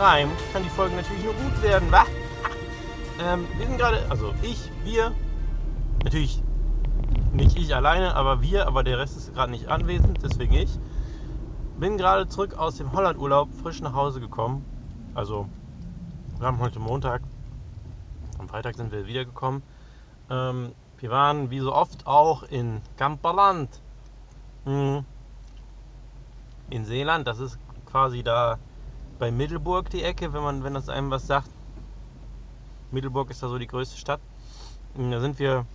Reimt, kann die Folge natürlich nur gut werden, wa? ähm, wir sind gerade, also ich, wir, natürlich nicht ich alleine, aber wir, aber der Rest ist gerade nicht anwesend, deswegen ich. Bin gerade zurück aus dem Hollandurlaub frisch nach Hause gekommen. Also, wir haben heute Montag. Am Freitag sind wir wiedergekommen. Ähm, wir waren wie so oft auch in Kamperland. Hm. In Seeland, das ist quasi da bei Middelburg die Ecke, wenn man, wenn das einem was sagt. Middelburg ist da so die größte Stadt. Da sind wir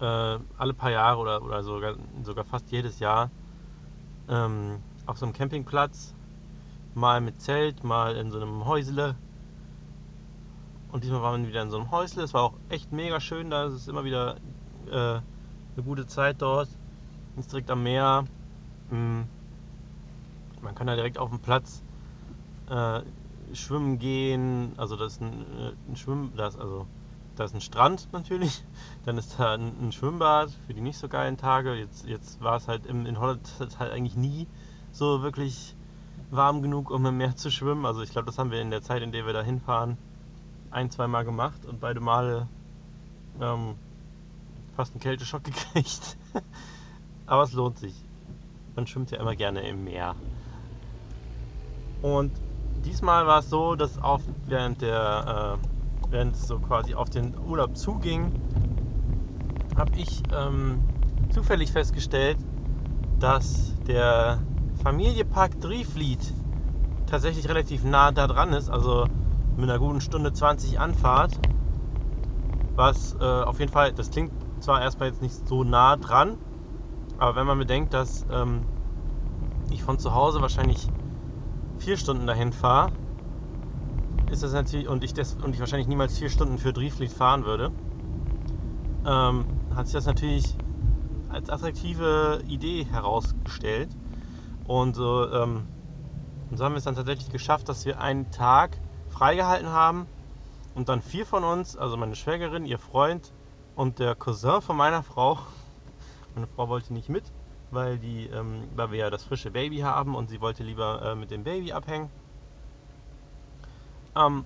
äh, alle paar Jahre oder, oder sogar, sogar fast jedes Jahr ähm, auf so einem Campingplatz. Mal mit Zelt, mal in so einem Häusle. Und diesmal waren wir wieder in so einem Häusle. Es war auch echt mega schön da. Es ist immer wieder äh, eine gute Zeit dort. Ist direkt am Meer. Mhm. Man kann da direkt auf dem Platz äh, schwimmen gehen. Also das ist ein, äh, ein Schwimm, das also da ist ein Strand natürlich, dann ist da ein, ein, Schwimmbad für die nicht so geilen Tage. Jetzt, jetzt war es halt im, in Holland halt eigentlich nie so wirklich warm genug, um im Meer zu schwimmen. Also ich glaube, das haben wir in der Zeit, in der wir da hinfahren, ein, zwei Mal gemacht und beide Male ähm, fast einen Kälteschock gekriegt. Aber es lohnt sich. Man schwimmt ja immer gerne im Meer. Und diesmal war es so, dass auch während der äh, während es so quasi auf den Urlaub zuging, habe ich ähm, zufällig festgestellt, dass der Familiepark Driefliet tatsächlich relativ nah da dran ist, also mit einer guten Stunde 20 Anfahrt. Was äh, auf jeden Fall, das klingt zwar erstmal jetzt nicht so nah dran, aber wenn man bedenkt, dass ähm, ich von zu Hause wahrscheinlich vier Stunden dahin fahre, ist das natürlich, und ich, das, und ich wahrscheinlich niemals vier Stunden für Driefliet fahren würde, ähm, hat sich das natürlich als attraktive Idee herausgestellt. Und ähm, und so haben wir es dann tatsächlich geschafft, dass wir einen Tag freigehalten haben und dann vier von uns, also meine Schwägerin, ihr Freund und der Cousin von meiner Frau, meine Frau wollte nicht mit, weil, die, ähm, weil wir ja das frische Baby haben und sie wollte lieber äh, mit dem Baby abhängen. Ähm,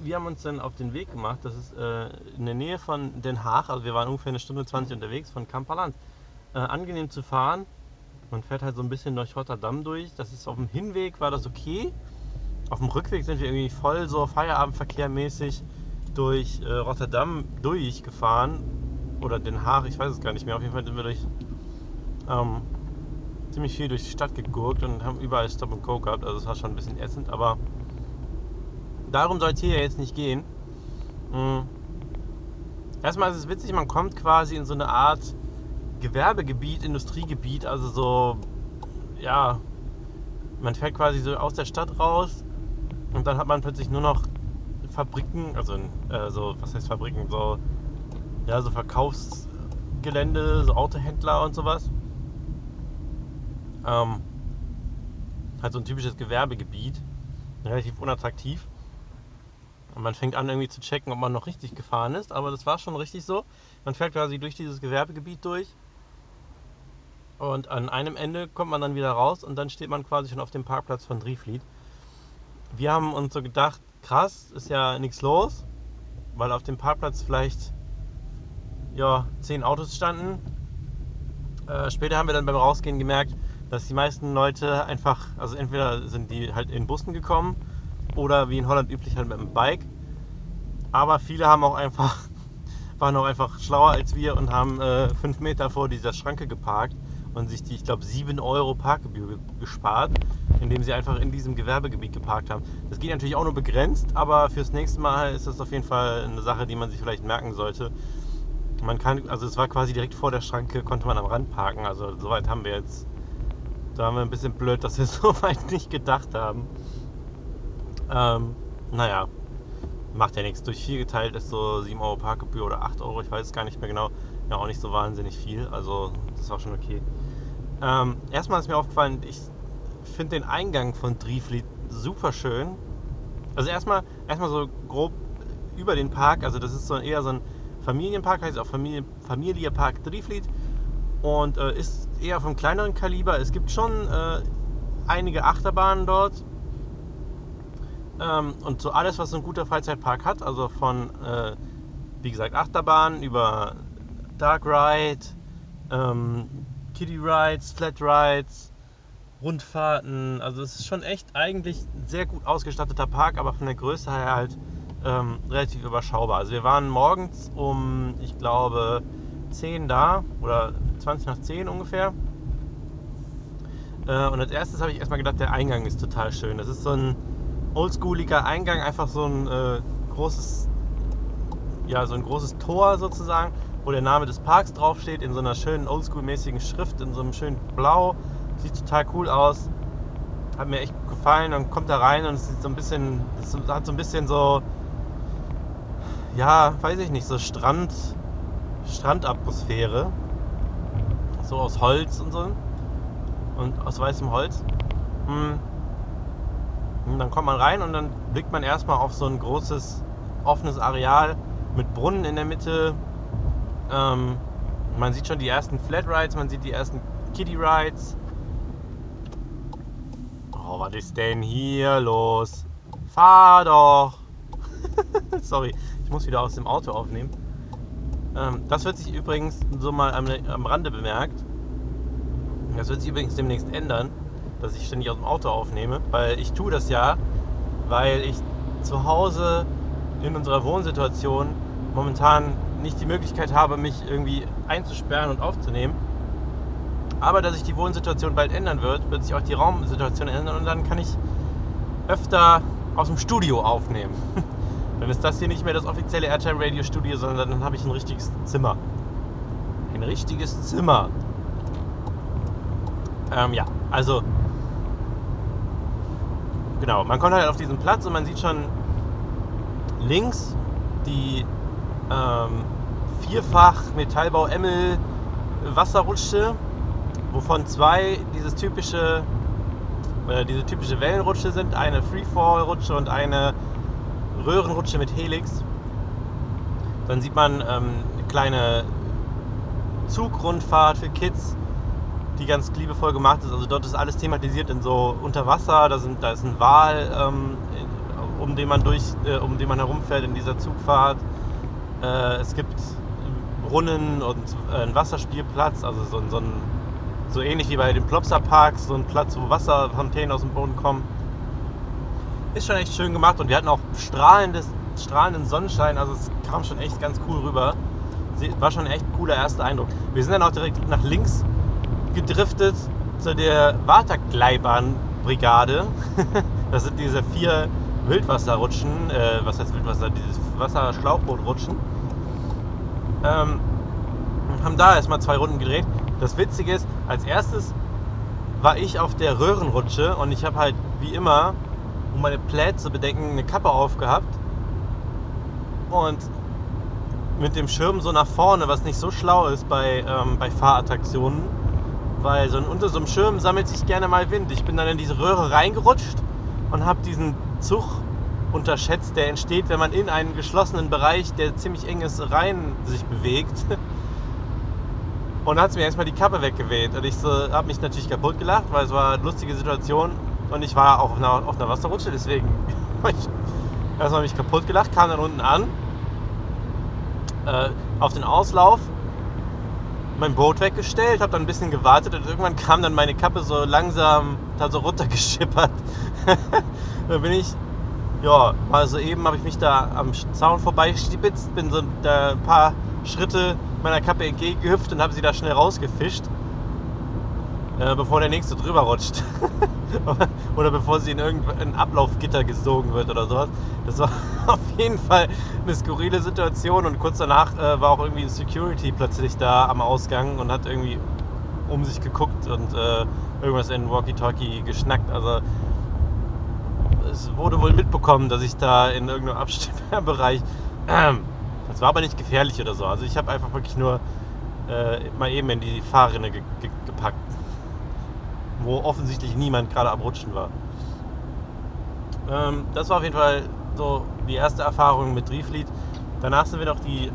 wir haben uns dann auf den Weg gemacht. Das ist äh, in der Nähe von Den Haag. Also wir waren ungefähr eine Stunde 20 unterwegs von Kamperland. Äh, angenehm zu fahren. Man fährt halt so ein bisschen durch Rotterdam durch. Das ist auf dem Hinweg war das okay. Auf dem Rückweg sind wir irgendwie voll so Feierabendverkehrmäßig durch äh, Rotterdam durchgefahren. Oder Den Haag, ich weiß es gar nicht mehr. Auf jeden Fall sind wir durch ähm, ziemlich viel durch die Stadt gegurkt und haben überall Stop and Go gehabt. Also es war schon ein bisschen ätzend, aber darum soll es hier jetzt nicht gehen. Mhm. Erstmal ist es witzig, man kommt quasi in so eine Art Gewerbegebiet, Industriegebiet, also so, ja, man fährt quasi so aus der Stadt raus und dann hat man plötzlich nur noch Fabriken, also äh, so, was heißt Fabriken, so, ja, so Verkaufsgelände, so Autohändler und sowas. Ähm, halt so ein typisches Gewerbegebiet, relativ unattraktiv. Und man fängt an irgendwie zu checken, ob man noch richtig gefahren ist. Aber das war schon richtig so. Man fährt quasi durch dieses Gewerbegebiet durch. Und an einem Ende kommt man dann wieder raus und dann steht man quasi schon auf dem Parkplatz von Drieflied. Wir haben uns so gedacht, krass, ist ja nichts los, weil auf dem Parkplatz vielleicht ja, zehn Autos standen. Äh, später haben wir dann beim Rausgehen gemerkt, dass die meisten Leute einfach, also entweder sind die halt in Bussen gekommen oder wie in Holland üblich halt mit dem Bike. Aber viele haben auch einfach, waren auch einfach schlauer als wir und haben äh, fünf Meter vor dieser Schranke geparkt und sich die, ich glaube, 7 Euro Parkgebühr gespart, indem sie einfach in diesem Gewerbegebiet geparkt haben. Das geht natürlich auch nur begrenzt, aber fürs nächste Mal ist das auf jeden Fall eine Sache, die man sich vielleicht merken sollte. Man kann, also es war quasi direkt vor der Schranke, konnte man am Rand parken. Also soweit haben wir jetzt, da haben wir ein bisschen blöd, dass wir so weit nicht gedacht haben. Ähm, naja, macht ja nichts. Durch 4 geteilt ist so 7 Euro Parkgebühr oder 8 Euro, ich weiß es gar nicht mehr genau. Ja, auch nicht so wahnsinnig viel, also das war schon okay. Ähm, erstmal ist mir aufgefallen, ich finde den Eingang von Drieflied super schön. Also erstmal, erstmal so grob über den Park, also das ist so eher so ein Familienpark, heißt auch Familie, Familie Park Drieflied. Und äh, ist eher vom kleineren Kaliber. Es gibt schon äh, einige Achterbahnen dort. Ähm, und so alles, was ein guter Freizeitpark hat, also von, äh, wie gesagt, Achterbahnen über Dark Ride, ähm, Kiddie Rides, Flat Rides, Rundfahrten. Also es ist schon echt eigentlich ein sehr gut ausgestatteter Park, aber von der Größe her halt ähm, relativ überschaubar. Also wir waren morgens um, ich glaube, 10 da oder 20 nach 10 ungefähr. Äh, und als erstes habe ich erstmal gedacht, der Eingang ist total schön. Das ist so ein oldschooliger Eingang, einfach so ein äh, großes, ja, so ein großes Tor sozusagen, wo der Name des Parks draufsteht, in so einer schönen oldschool-mäßigen Schrift, in so einem schönen Blau. Sieht total cool aus. Hat mir echt gefallen. Dann kommt er rein und es sieht so ein bisschen, es hat so ein bisschen so, ja, weiß ich nicht, so Strand, Strandatmosphäre. So aus Holz und so. Und aus weißem Holz. Hm. Und dann kommt man rein und dann blickt man erstmal auf so ein großes offenes Areal mit Brunnen in der Mitte. Ähm, man sieht schon die ersten Flat Rides, man sieht die ersten Kiddie Rides. Oh, was ist denn hier los? Fahr doch! Sorry, ich muss wieder aus dem Auto aufnehmen. Ähm, das wird sich übrigens so mal am, am Rande bemerkt. Das wird sich übrigens demnächst ändern, dass ich ständig aus dem Auto aufnehme, weil ich tue das ja, weil ich zu Hause in unserer Wohnsituation momentan nicht die Möglichkeit habe, mich irgendwie einzusperren und aufzunehmen. Aber dass sich die Wohnsituation bald ändern wird, wird sich auch die Raumsituation ändern und dann kann ich öfter aus dem Studio aufnehmen. dann ist das hier nicht mehr das offizielle Airtime Radio Studio, sondern dann habe ich ein richtiges Zimmer. Ein richtiges Zimmer. Ähm, ja, also genau, man kommt halt auf diesen Platz und man sieht schon links die ähm, vierfach Metallbau Emmel Wasserrutsche, wovon zwei dieses typische äh, diese typische Wellenrutsche sind, eine Freefall-Rutsche und eine Röhrenrutsche mit Helix. Dann sieht man ähm, eine kleine Zugrundfahrt für Kids, die ganz liebevoll gemacht ist. Also dort ist alles thematisiert in so Unterwasser, da, sind, da ist ein Wal, ähm, um den man durch, äh, um den man herumfährt in dieser Zugfahrt. Äh, es gibt Brunnen und äh, einen Wasserspielplatz, also so, so, ein, so ähnlich wie bei den Plopsa Parks, so ein Platz, wo Wasserfontänen aus dem Boden kommen. Ist schon echt schön gemacht und wir hatten auch strahlendes, strahlenden Sonnenschein, also es kam schon echt ganz cool rüber. War schon echt cooler erster Eindruck. Wir sind dann auch direkt nach links gedriftet zu der Watergleibahn-Brigade. das sind diese vier Wildwasserrutschen, äh, was heißt Wildwasser, dieses Wasserschlauchbootrutschen. Ähm, haben da erstmal zwei Runden gedreht. Das Witzige ist, als erstes war ich auf der Röhrenrutsche und ich habe halt wie immer, um meine Plätze zu bedenken, eine Kappe aufgehabt. Und mit dem Schirm so nach vorne, was nicht so schlau ist bei, ähm, bei Fahrattraktionen weil so unter so einem Schirm sammelt sich gerne mal Wind. Ich bin dann in diese Röhre reingerutscht und habe diesen Zug unterschätzt, der entsteht, wenn man in einen geschlossenen Bereich, der ziemlich eng ist, rein sich bewegt. Und dann hat es mir erstmal die Kappe weggeweht. Und ich so, habe mich natürlich kaputt gelacht, weil es war eine lustige Situation. Und ich war auch auf einer, auf einer Wasserrutsche, deswegen habe erstmal mich kaputt gelacht, kam dann unten an. Äh, auf den Auslauf mein Boot weggestellt, habe dann ein bisschen gewartet und irgendwann kam dann meine Kappe so langsam da so runtergeschippert. da bin ich, ja, mal so eben habe ich mich da am Zaun vorbeistibitzt, bin so ein paar Schritte meiner Kappe entgegengehüpft und habe sie da schnell rausgefischt, äh, bevor der nächste drüber rutscht. oder bevor sie in irgendein Ablaufgitter gesogen wird oder sowas. Das war auf jeden Fall eine skurrile Situation und kurz danach äh, war auch irgendwie Security plötzlich da am Ausgang und hat irgendwie um sich geguckt und äh, irgendwas in Walkie-Talkie geschnackt. Also es wurde wohl mitbekommen, dass ich da in irgendeinem Abstellbereich. Das war aber nicht gefährlich oder so. Also ich habe einfach wirklich nur äh, mal eben in die Fahrrinne ge ge gepackt wo offensichtlich niemand gerade am Rutschen war. Ähm, das war auf jeden Fall so die erste Erfahrung mit Drieflied. Danach sind wir noch die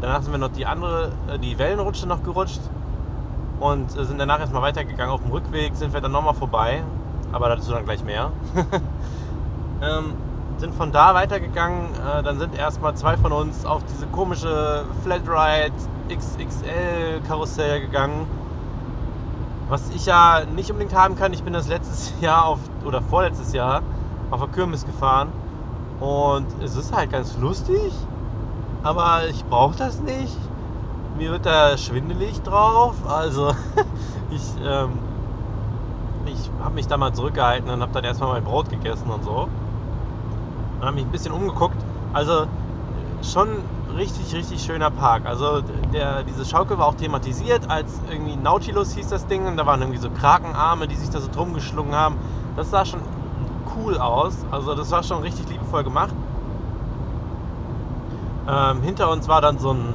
Danach sind wir noch die andere, äh, die Wellenrutsche noch gerutscht und äh, sind danach erstmal weitergegangen. Auf dem Rückweg sind wir dann nochmal vorbei, aber dazu dann gleich mehr. ähm, sind von da weitergegangen, äh, dann sind erstmal zwei von uns auf diese komische Flatride XXL Karussell gegangen. Was ich ja nicht unbedingt haben kann, ich bin das letztes Jahr auf, oder vorletztes Jahr auf der Kirmes gefahren und es ist halt ganz lustig, aber ich brauche das nicht. Mir wird da schwindelig drauf, also ich, ähm, ich habe mich da mal zurückgehalten und habe dann erstmal mein Brot gegessen und so und habe mich ein bisschen umgeguckt. Also schon richtig, richtig schöner Park. Also der, diese Schaukel war auch thematisiert als irgendwie Nautilus hieß das Ding und da waren irgendwie so Krakenarme, die sich da so drum geschlungen haben. Das sah schon cool aus. Also das war schon richtig liebevoll gemacht. Ähm, hinter uns war dann so ein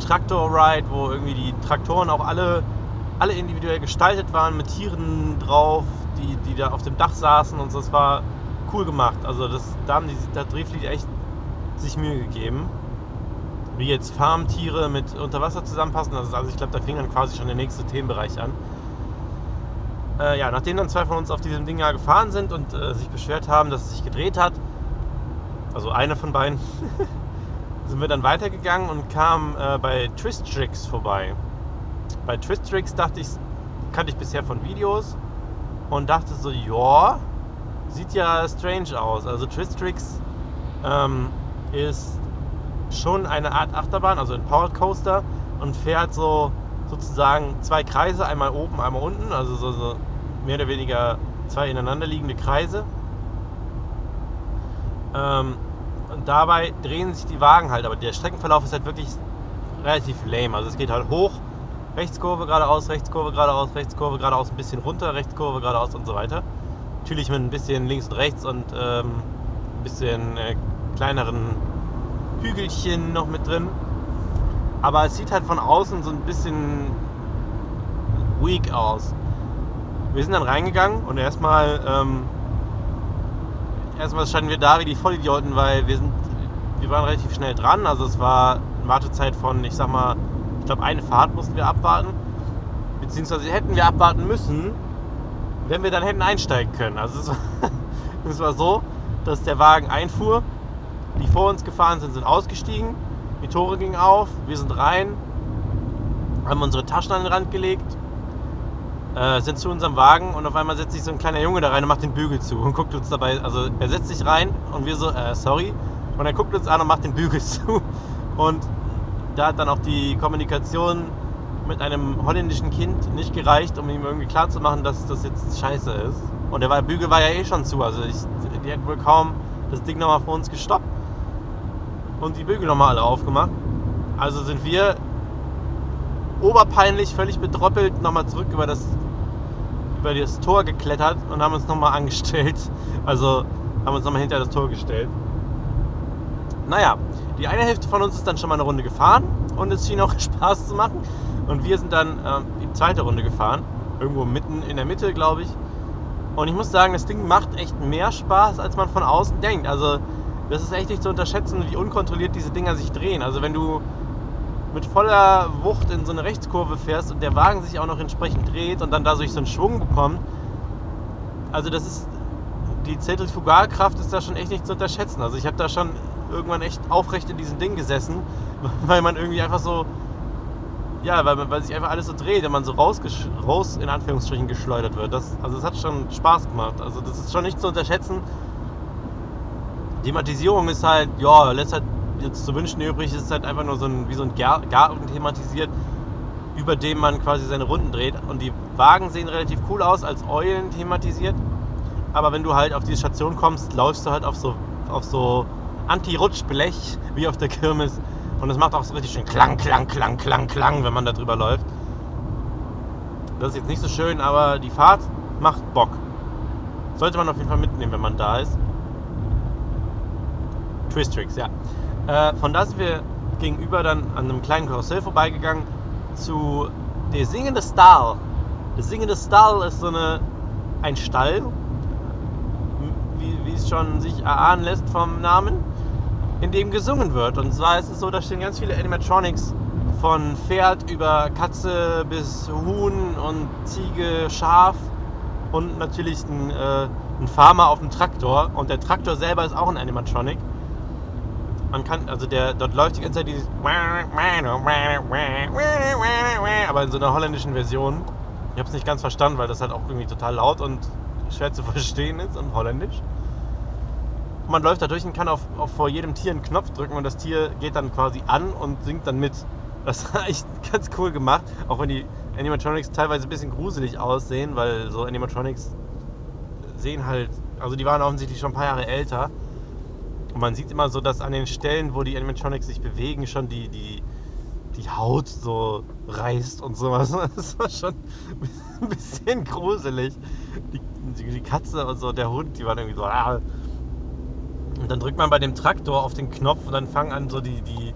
Traktor-Ride, wo irgendwie die Traktoren auch alle, alle individuell gestaltet waren mit Tieren drauf, die, die da auf dem Dach saßen und so. Das war cool gemacht. Also das, da haben die da Drehflieg echt sich Mühe gegeben. Wie jetzt Farmtiere mit Unterwasser zusammenpassen. Also, also ich glaube, da fing dann quasi schon der nächste Themenbereich an. Äh, ja, nachdem dann zwei von uns auf diesem Ding ja gefahren sind und äh, sich beschwert haben, dass es sich gedreht hat, also eine von beiden, sind wir dann weitergegangen und kamen äh, bei Twistrix vorbei. Bei Twistrix dachte ich, kannte ich bisher von Videos und dachte so, ja, sieht ja strange aus. Also Twistrix ähm, ist schon eine Art Achterbahn, also ein Powered Coaster und fährt so sozusagen zwei Kreise, einmal oben, einmal unten, also so, so mehr oder weniger zwei ineinander liegende Kreise. Ähm, und dabei drehen sich die Wagen halt, aber der Streckenverlauf ist halt wirklich relativ lame. Also es geht halt hoch, Rechtskurve geradeaus, Rechtskurve geradeaus, Rechtskurve geradeaus, ein bisschen runter, Rechtskurve geradeaus und so weiter. Natürlich mit ein bisschen links und rechts und ähm, ein bisschen äh, kleineren Hügelchen noch mit drin. Aber es sieht halt von außen so ein bisschen weak aus. Wir sind dann reingegangen und erstmal ähm, erstmal standen wir da wie die Vollidioten, weil wir sind wir waren relativ schnell dran. Also es war eine Wartezeit von, ich sag mal, ich glaube eine Fahrt mussten wir abwarten. Beziehungsweise hätten wir abwarten müssen, wenn wir dann hätten einsteigen können. Also es war, es war so, dass der Wagen einfuhr, die vor uns gefahren sind, sind ausgestiegen, die Tore gingen auf, wir sind rein, haben unsere Taschen an den Rand gelegt, äh, sind zu unserem Wagen und auf einmal setzt sich so ein kleiner Junge da rein und macht den Bügel zu und guckt uns dabei, also er setzt sich rein und wir so, äh, sorry, und er guckt uns an und macht den Bügel zu. Und da hat dann auch die Kommunikation mit einem holländischen Kind nicht gereicht, um ihm irgendwie klarzumachen, dass das jetzt scheiße ist. Und der Bügel war ja eh schon zu. Also ich, die hätten wohl kaum das Ding nochmal vor uns gestoppt und die Bügel nochmal alle aufgemacht. Also sind wir oberpeinlich, völlig bedroppelt nochmal zurück über das, über das Tor geklettert und haben uns nochmal angestellt. Also haben uns nochmal hinter das Tor gestellt. Naja, die eine Hälfte von uns ist dann schon mal eine Runde gefahren und es schien auch Spaß zu machen. Und wir sind dann äh, die zweite Runde gefahren. Irgendwo mitten in der Mitte, glaube ich. Und ich muss sagen, das Ding macht echt mehr Spaß, als man von außen denkt. Also, das ist echt nicht zu unterschätzen, wie unkontrolliert diese Dinger sich drehen. Also, wenn du mit voller Wucht in so eine Rechtskurve fährst und der Wagen sich auch noch entsprechend dreht und dann dadurch so einen Schwung bekommt, also das ist die Zentrifugalkraft ist da schon echt nicht zu unterschätzen. Also ich habe da schon irgendwann echt aufrecht in diesem Ding gesessen, weil man irgendwie einfach so ja, weil, weil sich einfach alles so dreht, wenn man so raus, raus in Anführungsstrichen geschleudert wird. Das, also es hat schon Spaß gemacht. Also das ist schon nicht zu unterschätzen. Thematisierung ist halt, ja, lässt halt jetzt zu wünschen übrig, ist halt einfach nur so ein, wie so ein Garten thematisiert, über dem man quasi seine Runden dreht. Und die Wagen sehen relativ cool aus, als Eulen thematisiert. Aber wenn du halt auf diese Station kommst, läufst du halt auf so, auf so Anti-Rutschblech, wie auf der Kirmes und es macht auch so richtig schön Klang, Klang, Klang, Klang, Klang, wenn man da drüber läuft. Das ist jetzt nicht so schön, aber die Fahrt macht Bock. Sollte man auf jeden Fall mitnehmen, wenn man da ist. Twistrix, ja. Äh, von da sind wir gegenüber dann an einem kleinen Karussell vorbeigegangen zu der singende Stall. Der singende Stall ist so eine, ein Stall, wie, wie es schon sich erahnen lässt vom Namen. in dem gesungen wird. Und zwar ist es so, da stehen ganz viele Animatronics von Pferd über Katze bis Huhn und Ziege, Schaf und natürlich ein, äh, ein Farmer auf dem Traktor. Und der Traktor selber ist auch ein Animatronic. Man kann, also der, dort läuft die ganze Zeit dieses aber in so einer holländischen Version. Ich habe es nicht ganz verstanden, weil das halt auch irgendwie total laut und schwer zu verstehen ist und holländisch. Und man läuft da durch und kann auf, auf vor jedem Tier einen Knopf drücken und das Tier geht dann quasi an und singt dann mit. Das war echt ganz cool gemacht, auch wenn die Animatronics teilweise ein bisschen gruselig aussehen, weil so Animatronics sehen halt, also die waren offensichtlich schon ein paar Jahre älter. Und man sieht immer so, dass an den Stellen, wo die Animatronics sich bewegen, schon die, die, die Haut so reißt und sowas. Das war schon ein bisschen gruselig. Die, die Katze und so, der Hund, die waren irgendwie so. Ah. Und dann drückt man bei dem Traktor auf den Knopf und dann fangen an so die, die,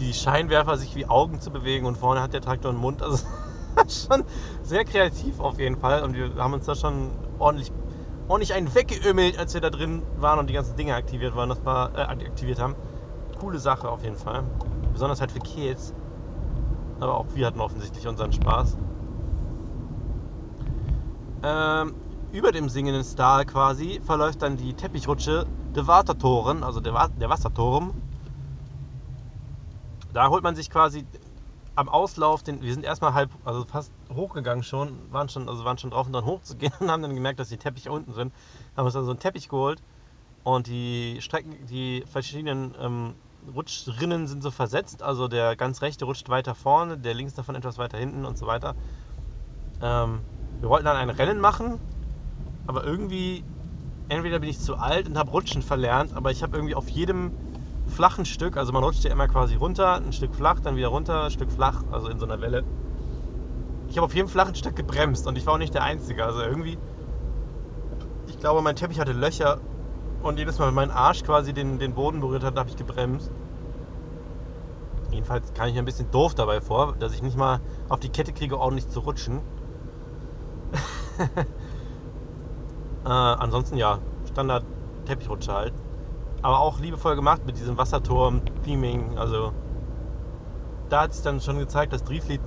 die Scheinwerfer sich wie Augen zu bewegen und vorne hat der Traktor einen Mund. Also schon sehr kreativ auf jeden Fall und wir haben uns da schon ordentlich, ordentlich einen weggeömmelt, als wir da drin waren und die ganzen Dinge aktiviert waren. Das war äh, aktiviert haben. Coole Sache auf jeden Fall. Besonders halt für Kids. Aber auch wir hatten offensichtlich unseren Spaß. Ähm, über dem singenden Star quasi verläuft dann die Teppichrutsche der Watertoren, also der, der Wasserturm. Da holt man sich quasi am Auslauf, den, wir sind erstmal halb, also fast hochgegangen schon, waren schon, also waren schon drauf und dann hochzugehen und haben dann gemerkt, dass die Teppiche unten sind. Haben uns dann so einen Teppich geholt und die Strecken, die verschiedenen ähm, Rutschrinnen sind so versetzt. Also der ganz rechte rutscht weiter vorne, der links davon etwas weiter hinten und so weiter. Ähm, wir wollten dann ein Rennen machen, aber irgendwie, entweder bin ich zu alt und habe Rutschen verlernt, aber ich habe irgendwie auf jedem flachen Stück, also man rutscht ja immer quasi runter, ein Stück flach, dann wieder runter, ein Stück flach, also in so einer Welle. Ich habe auf jedem flachen Stück gebremst und ich war auch nicht der Einzige. Also irgendwie, ich glaube, mein Teppich hatte Löcher und jedes Mal, wenn mein Arsch quasi den, den Boden berührt hat, habe ich gebremst. Jedenfalls kam ich mir ein bisschen doof dabei vor, dass ich nicht mal auf die Kette kriege, ordentlich zu rutschen. äh, ansonsten ja, Standard Teppichrutsche halt. Aber auch liebevoll gemacht mit diesem Wasserturm, Theming. Also da hat sich dann schon gezeigt, dass Drieflied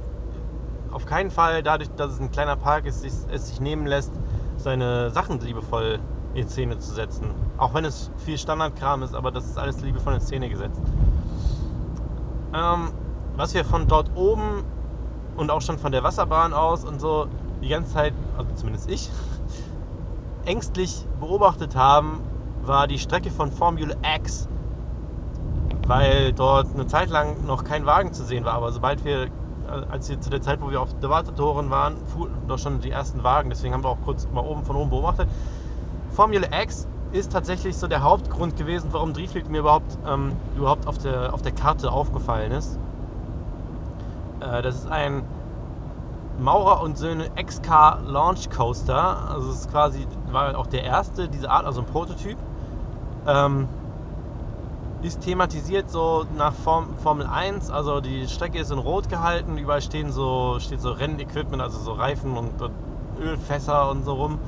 auf keinen Fall, dadurch, dass es ein kleiner Park ist, es sich nehmen lässt, seine Sachen liebevoll in Szene zu setzen. Auch wenn es viel Standardkram ist, aber das ist alles liebevoll in Szene gesetzt. Ähm, was wir von dort oben und auch schon von der Wasserbahn aus und so die ganze Zeit, also zumindest ich, ängstlich beobachtet haben, war die Strecke von Formula X, weil dort eine Zeit lang noch kein Wagen zu sehen war. Aber sobald wir, als wir zu der Zeit, wo wir auf der Wartetoren waren, fuhren doch schon die ersten Wagen. Deswegen haben wir auch kurz mal oben von oben beobachtet. Formula X ist tatsächlich so der Hauptgrund gewesen, warum Drieflieg mir überhaupt, ähm, überhaupt auf, der, auf der Karte aufgefallen ist. Äh, das ist ein Maurer und Söhne XK Launch Coaster. Also es ist quasi, war auch der erste dieser Art, also ein Prototyp. Ähm, ist thematisiert so nach Form, Formel 1, also die Strecke ist in Rot gehalten, überall stehen so, steht so Rennequipment, also so Reifen und, und Ölfässer und so rum.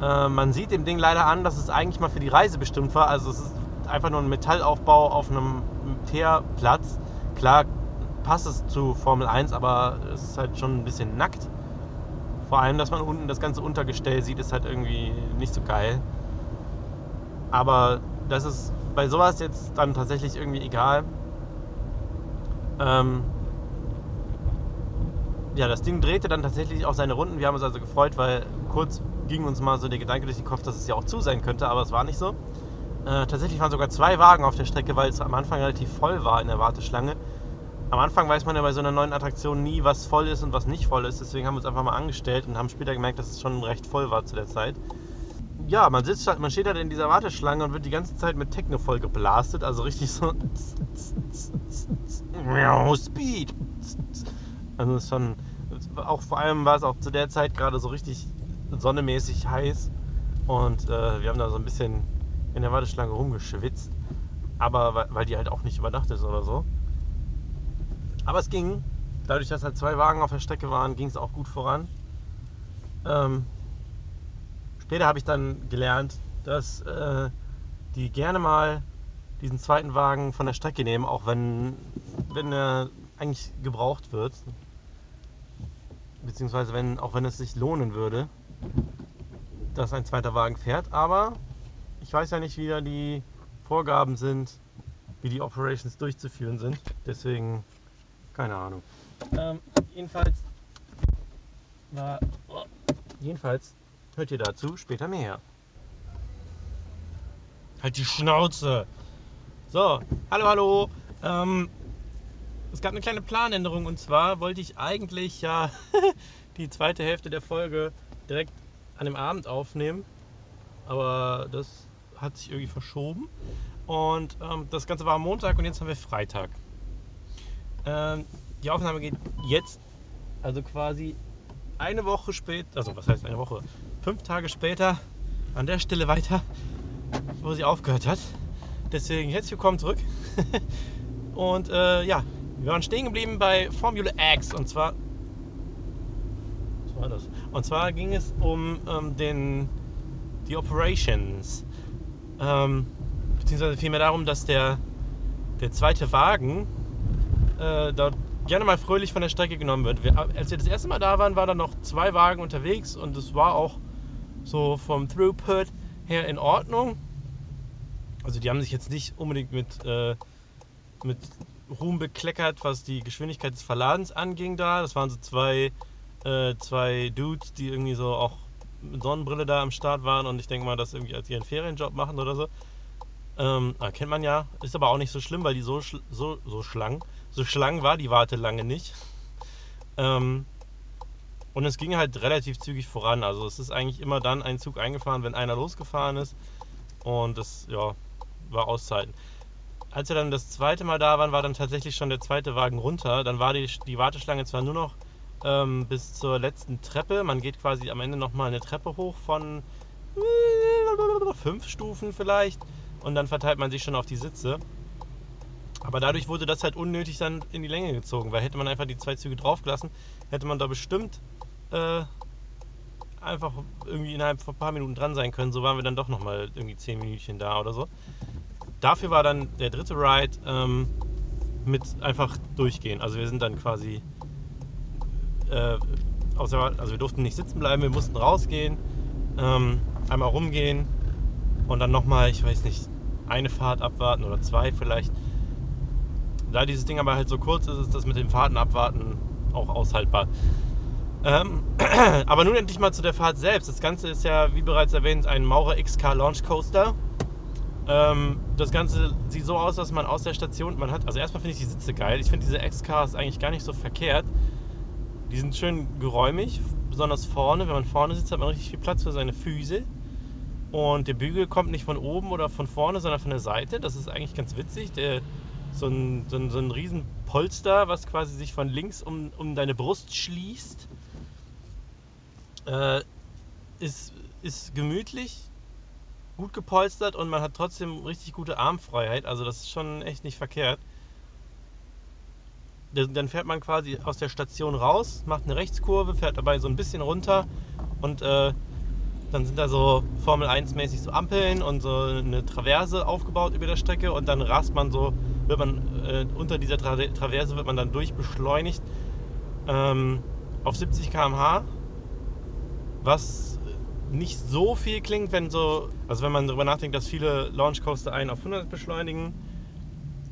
Äh, man sieht dem Ding leider an, dass es eigentlich mal für die Reise bestimmt war. Also es ist einfach nur ein Metallaufbau auf einem Teerplatz. Klar passt es zu Formel 1, aber es ist halt schon ein bisschen nackt. Vor allem, dass man unten das ganze Untergestell sieht, ist halt irgendwie nicht so geil. Aber das ist bei sowas jetzt dann tatsächlich irgendwie egal. Ähm ja, das Ding drehte dann tatsächlich auch seine Runden. Wir haben uns also gefreut, weil kurz ging uns mal so der Gedanke durch den Kopf, dass es ja auch zu sein könnte, aber es war nicht so. Äh, tatsächlich waren sogar zwei Wagen auf der Strecke, weil es am Anfang relativ voll war in der Warteschlange. Am Anfang weiß man ja bei so einer neuen Attraktion nie, was voll ist und was nicht voll ist. Deswegen haben wir uns einfach mal angestellt und haben später gemerkt, dass es schon recht voll war zu der Zeit. Ja, man sitzt halt, man steht halt in dieser Warteschlange und wird die ganze Zeit mit Techno voll geblastet, also richtig so Speed. Also ist schon auch vor allem war es auch zu der Zeit gerade so richtig sonnemäßig heiß und äh, wir haben da so ein bisschen in der Warteschlange rumgeschwitzt, aber weil, weil die halt auch nicht überdacht ist oder so. Aber es ging, dadurch, dass halt zwei Wagen auf der Strecke waren, ging es auch gut voran. Ähm, später habe ich dann gelernt, dass äh, die gerne mal diesen zweiten Wagen von der Strecke nehmen, auch wenn, wenn er eigentlich gebraucht wird. Beziehungsweise wenn, auch wenn es sich lohnen würde, dass ein zweiter Wagen fährt. Aber ich weiß ja nicht, wie da die Vorgaben sind, wie die Operations durchzuführen sind. Deswegen, keine Ahnung. Ähm, jedenfalls war. Oh, jedenfalls hört ihr dazu später mehr. Halt die Schnauze! So, hallo, hallo. Ähm, es gab eine kleine Planänderung und zwar wollte ich eigentlich ja die zweite Hälfte der Folge direkt an dem Abend aufnehmen, aber das hat sich irgendwie verschoben und ähm, das Ganze war am Montag und jetzt haben wir Freitag. Ähm, die Aufnahme geht jetzt, also quasi eine Woche später, also was heißt eine Woche, fünf Tage später an der Stelle weiter, wo sie aufgehört hat. Deswegen herzlich willkommen zurück. und äh, ja, wir waren stehen geblieben bei Formula X und zwar. Was war das? Und zwar ging es um ähm, den, die Operations. Ähm, beziehungsweise vielmehr darum, dass der, der zweite Wagen äh, dort gerne mal fröhlich von der Strecke genommen wird. Wir, als wir das erste Mal da waren, waren da noch zwei Wagen unterwegs und es war auch so vom Throughput her in Ordnung. Also die haben sich jetzt nicht unbedingt mit, äh, mit Ruhm bekleckert, was die Geschwindigkeit des Verladens anging da. Das waren so zwei, äh, zwei Dudes, die irgendwie so auch mit Sonnenbrille da am Start waren und ich denke mal, das irgendwie als ihren Ferienjob machen oder so. Ähm, ah, kennt man ja, ist aber auch nicht so schlimm, weil die so, so, so schlang, so schlang war die Warte lange nicht. Ähm, und es ging halt relativ zügig voran. Also es ist eigentlich immer dann ein Zug eingefahren, wenn einer losgefahren ist. Und das, ja, war Auszeiten. Als wir dann das zweite Mal da waren, war dann tatsächlich schon der zweite Wagen runter. Dann war die, die Warteschlange zwar nur noch ähm, bis zur letzten Treppe. Man geht quasi am Ende nochmal eine Treppe hoch von fünf Stufen vielleicht. Und dann verteilt man sich schon auf die Sitze. Aber dadurch wurde das halt unnötig dann in die Länge gezogen, weil hätte man einfach die zwei Züge draufgelassen, hätte man da bestimmt äh, einfach irgendwie innerhalb von ein paar Minuten dran sein können. So waren wir dann doch nochmal irgendwie zehn Minütchen da oder so dafür war dann der dritte Ride ähm, mit einfach durchgehen. Also wir sind dann quasi, äh, außer, also wir durften nicht sitzen bleiben, wir mussten rausgehen, ähm, einmal rumgehen und dann nochmal, ich weiß nicht, eine Fahrt abwarten oder zwei vielleicht. Da dieses Ding aber halt so kurz ist, ist das mit den Fahrten abwarten auch aushaltbar. Ähm, aber nun endlich mal zu der Fahrt selbst. Das Ganze ist ja, wie bereits erwähnt, ein Maurer XK Launch Coaster. Ähm, das Ganze sieht so aus, dass man aus der Station, man hat, also erstmal finde ich die Sitze geil. Ich finde diese X-Cars eigentlich gar nicht so verkehrt. Die sind schön geräumig, besonders vorne. Wenn man vorne sitzt, hat man richtig viel Platz für seine Füße. Und der Bügel kommt nicht von oben oder von vorne, sondern von der Seite. Das ist eigentlich ganz witzig. Der, so, ein, so, ein, so ein riesen Polster, was quasi sich von links um, um deine Brust schließt. Äh, ist, ist gemütlich, gut gepolstert und man hat trotzdem richtig gute Armfreiheit. Also das ist schon echt nicht verkehrt. Dann fährt man quasi aus der Station raus, macht eine Rechtskurve, fährt dabei so ein bisschen runter und äh, dann sind da so Formel 1 mäßig so Ampeln und so eine Traverse aufgebaut über der Strecke und dann rast man so, wird man äh, unter dieser Tra Traverse wird man dann durchbeschleunigt ähm, auf 70 km/h, was nicht so viel klingt, wenn so, also wenn man darüber nachdenkt, dass viele Launch Coaster einen auf 100 beschleunigen,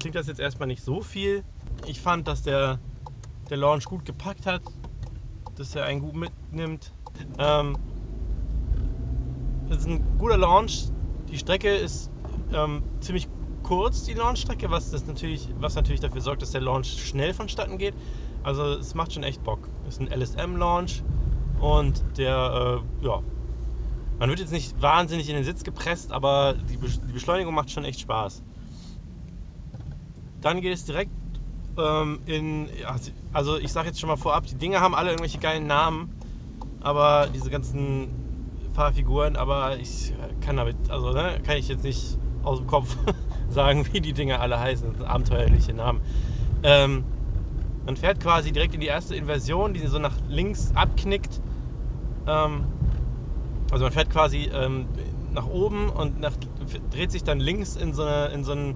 klingt das jetzt erstmal nicht so viel. Ich fand, dass der, der Launch gut gepackt hat, dass er einen gut mitnimmt. Ähm, das ist ein guter Launch. Die Strecke ist ähm, ziemlich kurz, die Launchstrecke, was, das natürlich, was natürlich dafür sorgt, dass der Launch schnell vonstatten geht. Also es macht schon echt Bock. Das ist ein LSM-Launch und der äh, ja, man wird jetzt nicht wahnsinnig in den Sitz gepresst, aber die, Beschleunigung macht schon echt Spaß. Dann geht es direkt ähm, in, also ich sage jetzt schon mal vorab, die Dinge haben alle irgendwelche geilen Namen, aber diese ganzen Fahrfiguren, aber ich kann damit, also ne, kann ich jetzt nicht aus dem Kopf sagen, wie die Dinge alle heißen. Das sind abenteuerliche Namen. Ähm, man fährt quasi direkt in die erste Inversion, die so nach links abknickt. Ähm, also man fährt quasi ähm, nach oben und nach, dreht sich dann links in so, eine, in so einen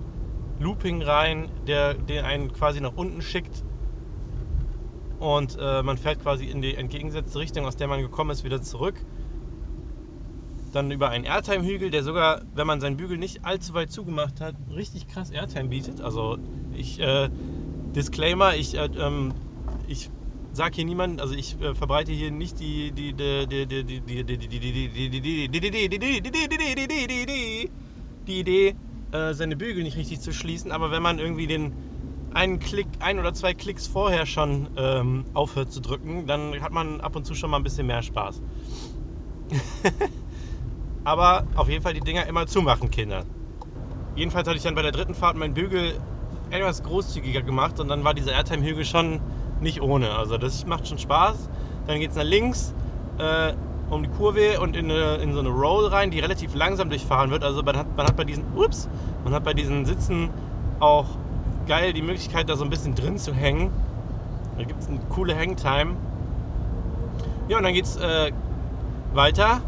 Looping rein, der, der einen quasi nach unten schickt. Und äh, man fährt quasi in die entgegengesetzte Richtung, aus der man gekommen ist, wieder zurück. Dann über einen Airtime-Hügel, der sogar, wenn man seinen Bügel nicht allzu weit zugemacht hat, richtig krass Airtime bietet. Also ich, äh, Disclaimer, ich, äh, ähm, ich sag hier niemanden, also ich verbreite hier nicht die die die Idee, seine Bügel nicht richtig zu schließen, aber wenn man irgendwie den einen Klick, ein oder zwei Klicks vorher schon ähm, aufhört zu drücken, dann hat man ab und zu schon mal ein bisschen mehr Spaß. aber auf jeden Fall die Dinger immer zumachen, Kinder. Jedenfalls hatte ich dann bei der dritten Fahrt meinen Bügel etwas großzügiger gemacht und dann war dieser Airtime-Hügel schon nicht ohne. Also das macht schon Spaß. Dann geht es nach links äh, um die Kurve und in, eine, in, so eine Roll rein, die relativ langsam durchfahren wird. Also man hat, man hat bei diesen, ups, man hat bei diesen Sitzen auch geil die Möglichkeit, da so ein bisschen drin zu hängen. Da gibt es eine coole Hangtime. Ja, und dann geht es äh, weiter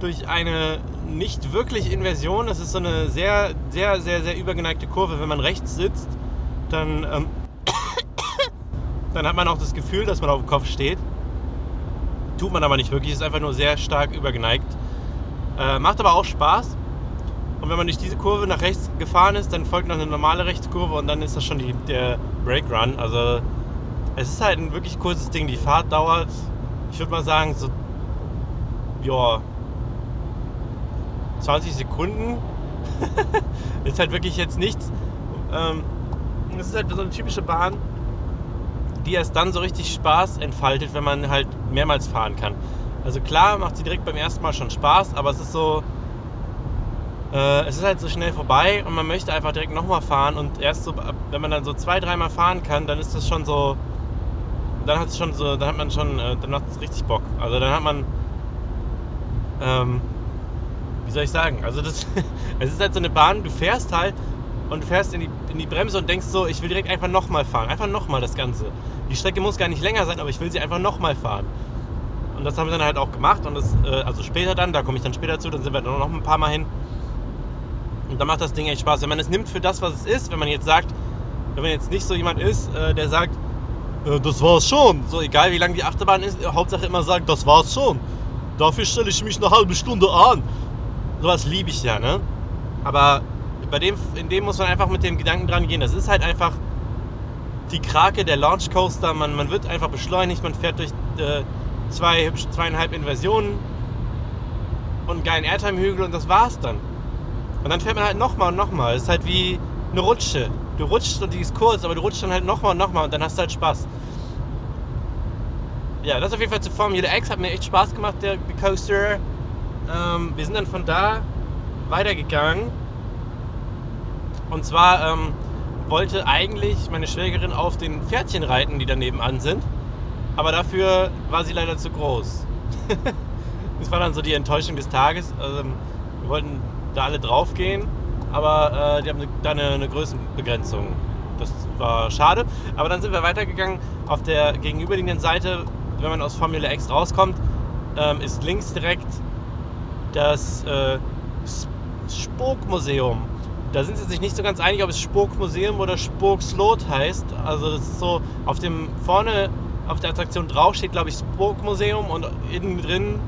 durch eine nicht wirklich Inversion. Das ist so eine sehr, sehr, sehr, sehr übergeneigte Kurve. Wenn man rechts sitzt, dann ähm, dann hat man auch das Gefühl, dass man auf dem Kopf steht. Tut man aber nicht wirklich, ist einfach nur sehr stark übergeneigt. Äh, macht aber auch Spaß. Und wenn man durch diese Kurve nach rechts gefahren ist, dann folgt noch eine normale Rechtskurve und dann ist das schon die, der Brake Run. Also es ist halt ein wirklich kurzes Ding. Die Fahrt dauert, ich würde mal sagen, so ja 20 Sekunden. ist halt wirklich jetzt nichts. Ähm, es ist halt so eine typische Bahn die erst dann so richtig Spaß entfaltet, wenn man halt mehrmals fahren kann. Also klar macht sie direkt beim ersten Mal schon Spaß, aber es ist so, äh, es ist halt so schnell vorbei und man möchte einfach direkt nochmal fahren und erst so, wenn man dann so zwei, dreimal fahren kann, dann ist das schon so, dann hat es schon so, dann hat man schon, äh, dann macht es richtig Bock. Also dann hat man, ähm, wie soll ich sagen, also das, es ist halt so eine Bahn, du fährst halt und fährst in die, in die Bremse und denkst so, ich will direkt einfach nochmal fahren, einfach nochmal das Ganze. Die Strecke muss gar nicht länger sein, aber ich will sie einfach nochmal fahren. Und das haben wir dann halt auch gemacht und das, äh, also später dann, da komme ich dann später zu, dann sind wir dann noch ein paar Mal hin. Und da macht das Ding echt Spaß. Wenn man es nimmt für das, was es ist, wenn man jetzt sagt, wenn man jetzt nicht so jemand ist, äh, der sagt, äh, das war's schon, so egal wie lang die Achterbahn ist, Hauptsache immer sagt, das war's schon. Dafür stelle ich mich eine halbe Stunde an. Sowas liebe ich ja, ne? Aber bei dem, in dem muss man einfach mit dem Gedanken dran gehen. Das ist halt einfach die Krake der Launch Coaster. Man, man wird einfach beschleunigt, man fährt durch äh, zwei, zweieinhalb Inversionen und einen geilen Airtime-Hügel und das war's dann. Und dann fährt man halt nochmal und nochmal. Das ist halt wie eine Rutsche. Du rutschst und die ist kurz, aber du rutschst dann halt nochmal und nochmal und dann hast du halt Spaß. Ja, das auf jeden Fall zu Formula X hat mir echt Spaß gemacht, der Coaster. Ähm, wir sind dann von da weitergegangen und zwar ähm, wollte eigentlich meine Schwägerin auf den Pferdchen reiten, die daneben an sind. Aber dafür war sie leider zu groß. das war dann so die Enttäuschung des Tages. Also, wir wollten da alle drauf gehen, aber äh, die haben da eine, eine Größenbegrenzung. Das war schade. Aber dann sind wir weitergegangen. Auf der gegenüberliegenden Seite, wenn man aus Formula X rauskommt, ähm, ist links direkt das äh, Spukmuseum. Da sind sie sich nicht so ganz einig, ob es Spurkmuseum oder Spurkslot heißt. Also das ist so, auf dem vorne auf der Attraktion drauf steht, glaube ich, Spurkmuseum und innen drin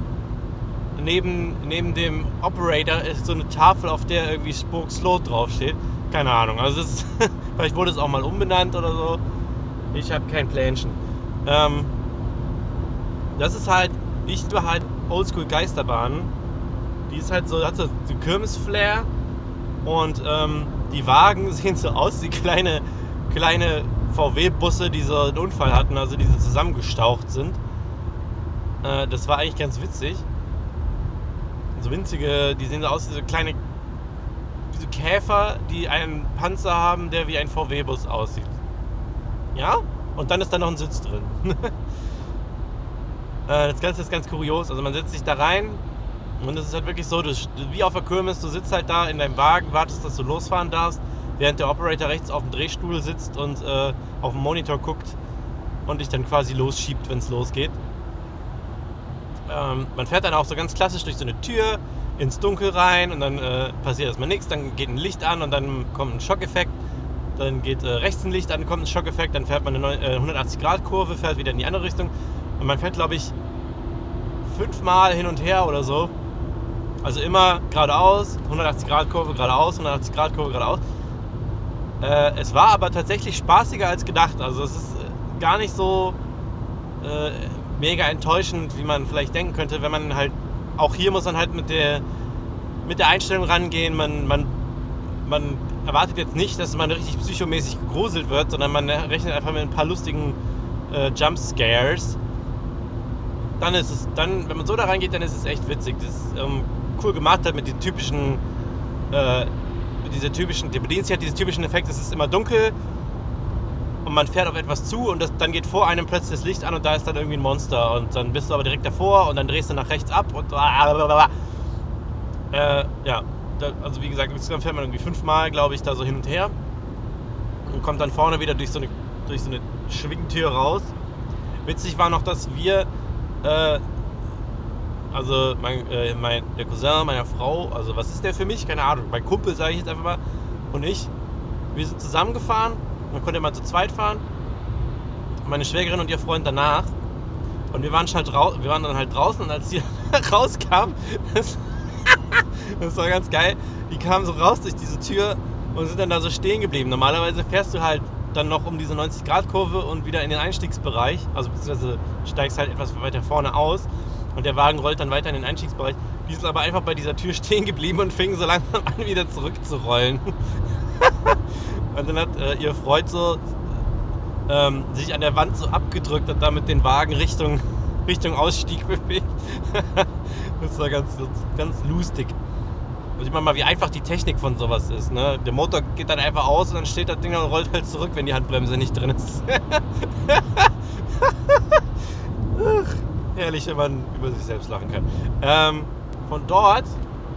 neben, neben dem Operator ist so eine Tafel, auf der irgendwie Spurkslot draufsteht. Keine Ahnung. Also ist, vielleicht wurde es auch mal umbenannt oder so. Ich habe kein Plänchen. Ähm, das ist halt, ich war halt Oldschool Geisterbahn. Die ist halt so, hat so Kirmes-Flair und ähm, die Wagen sehen so aus wie kleine, kleine VW-Busse, die so einen Unfall hatten, also die so zusammengestaucht sind. Äh, das war eigentlich ganz witzig. So winzige, die sehen so aus wie so kleine wie so Käfer, die einen Panzer haben, der wie ein VW-Bus aussieht. Ja? Und dann ist da noch ein Sitz drin. äh, das Ganze ist ganz kurios. Also man setzt sich da rein, und es ist halt wirklich so, du, wie auf der Kirmes, du sitzt halt da in deinem Wagen, wartest, dass du losfahren darfst, während der Operator rechts auf dem Drehstuhl sitzt und äh, auf dem Monitor guckt und dich dann quasi losschiebt, wenn es losgeht. Ähm, man fährt dann auch so ganz klassisch durch so eine Tür ins Dunkel rein und dann äh, passiert erstmal nichts, dann geht ein Licht an und dann kommt ein Schockeffekt dann geht äh, rechts ein Licht an, kommt ein Schockeffekt, dann fährt man eine neun- äh, 180-Grad-Kurve, fährt wieder in die andere Richtung. Und man fährt, glaube ich, fünfmal hin und her oder so. Also immer geradeaus, 180-Grad-Kurve geradeaus, 180-Grad-Kurve geradeaus. Äh, es war aber tatsächlich spaßiger als gedacht. Also es ist äh, gar nicht so äh, mega enttäuschend, wie man vielleicht denken könnte, wenn man halt, auch hier muss man halt mit der, mit der Einstellung rangehen, man, man, man erwartet jetzt nicht, dass man richtig psychomäßig gegruselt wird, sondern man rechnet einfach mit ein paar lustigen äh, Jumpscares. Dann ist es, dann, wenn man so da reingeht, dann ist es echt witzig. Das ähm, cool gemacht hat mit den typischen, äh, mit dieser typischen, der bedient sich halt diesen typischen Effekt, es ist immer dunkel und man fährt auf etwas zu und das, dann geht vor einem plötzlich das Licht an und da ist dann irgendwie ein Monster und dann bist du aber direkt davor und dann drehst du nach rechts ab und äh, ja, da, also wie gesagt, insgesamt fährt man irgendwie fünfmal, glaube ich, da so hin und her und kommt dann vorne wieder durch so eine, durch so eine Schwingtür raus. Witzig war noch, dass wir, äh, also mein, äh, mein, der Cousin meiner Frau, also was ist der für mich? Keine Ahnung, mein Kumpel sage ich jetzt einfach mal und ich, wir sind zusammengefahren, man konnte immer zu zweit fahren, meine Schwägerin und ihr Freund danach. Und wir waren, halt wir waren dann halt draußen und als die rauskam, das, das war ganz geil, die kamen so raus durch diese Tür und sind dann da so stehen geblieben. Normalerweise fährst du halt dann noch um diese 90-Grad-Kurve und wieder in den Einstiegsbereich, also beziehungsweise steigst halt etwas weiter vorne aus und der Wagen rollt dann weiter in den Einstiegsbereich. Die sind aber einfach bei dieser Tür stehen geblieben und fingen so langsam an, wieder zurückzurollen. und dann hat äh, ihr Freund so ähm, sich an der Wand so abgedrückt und damit den Wagen Richtung, Richtung Ausstieg bewegt. das war ganz, ganz lustig. Da sieht man mal, wie einfach die Technik von sowas ist. Ne? Der Motor geht dann einfach aus und dann steht das Ding und rollt halt zurück, wenn die Handbremse nicht drin ist. Herrlich, wenn man über sich selbst lachen kann. Ähm, von dort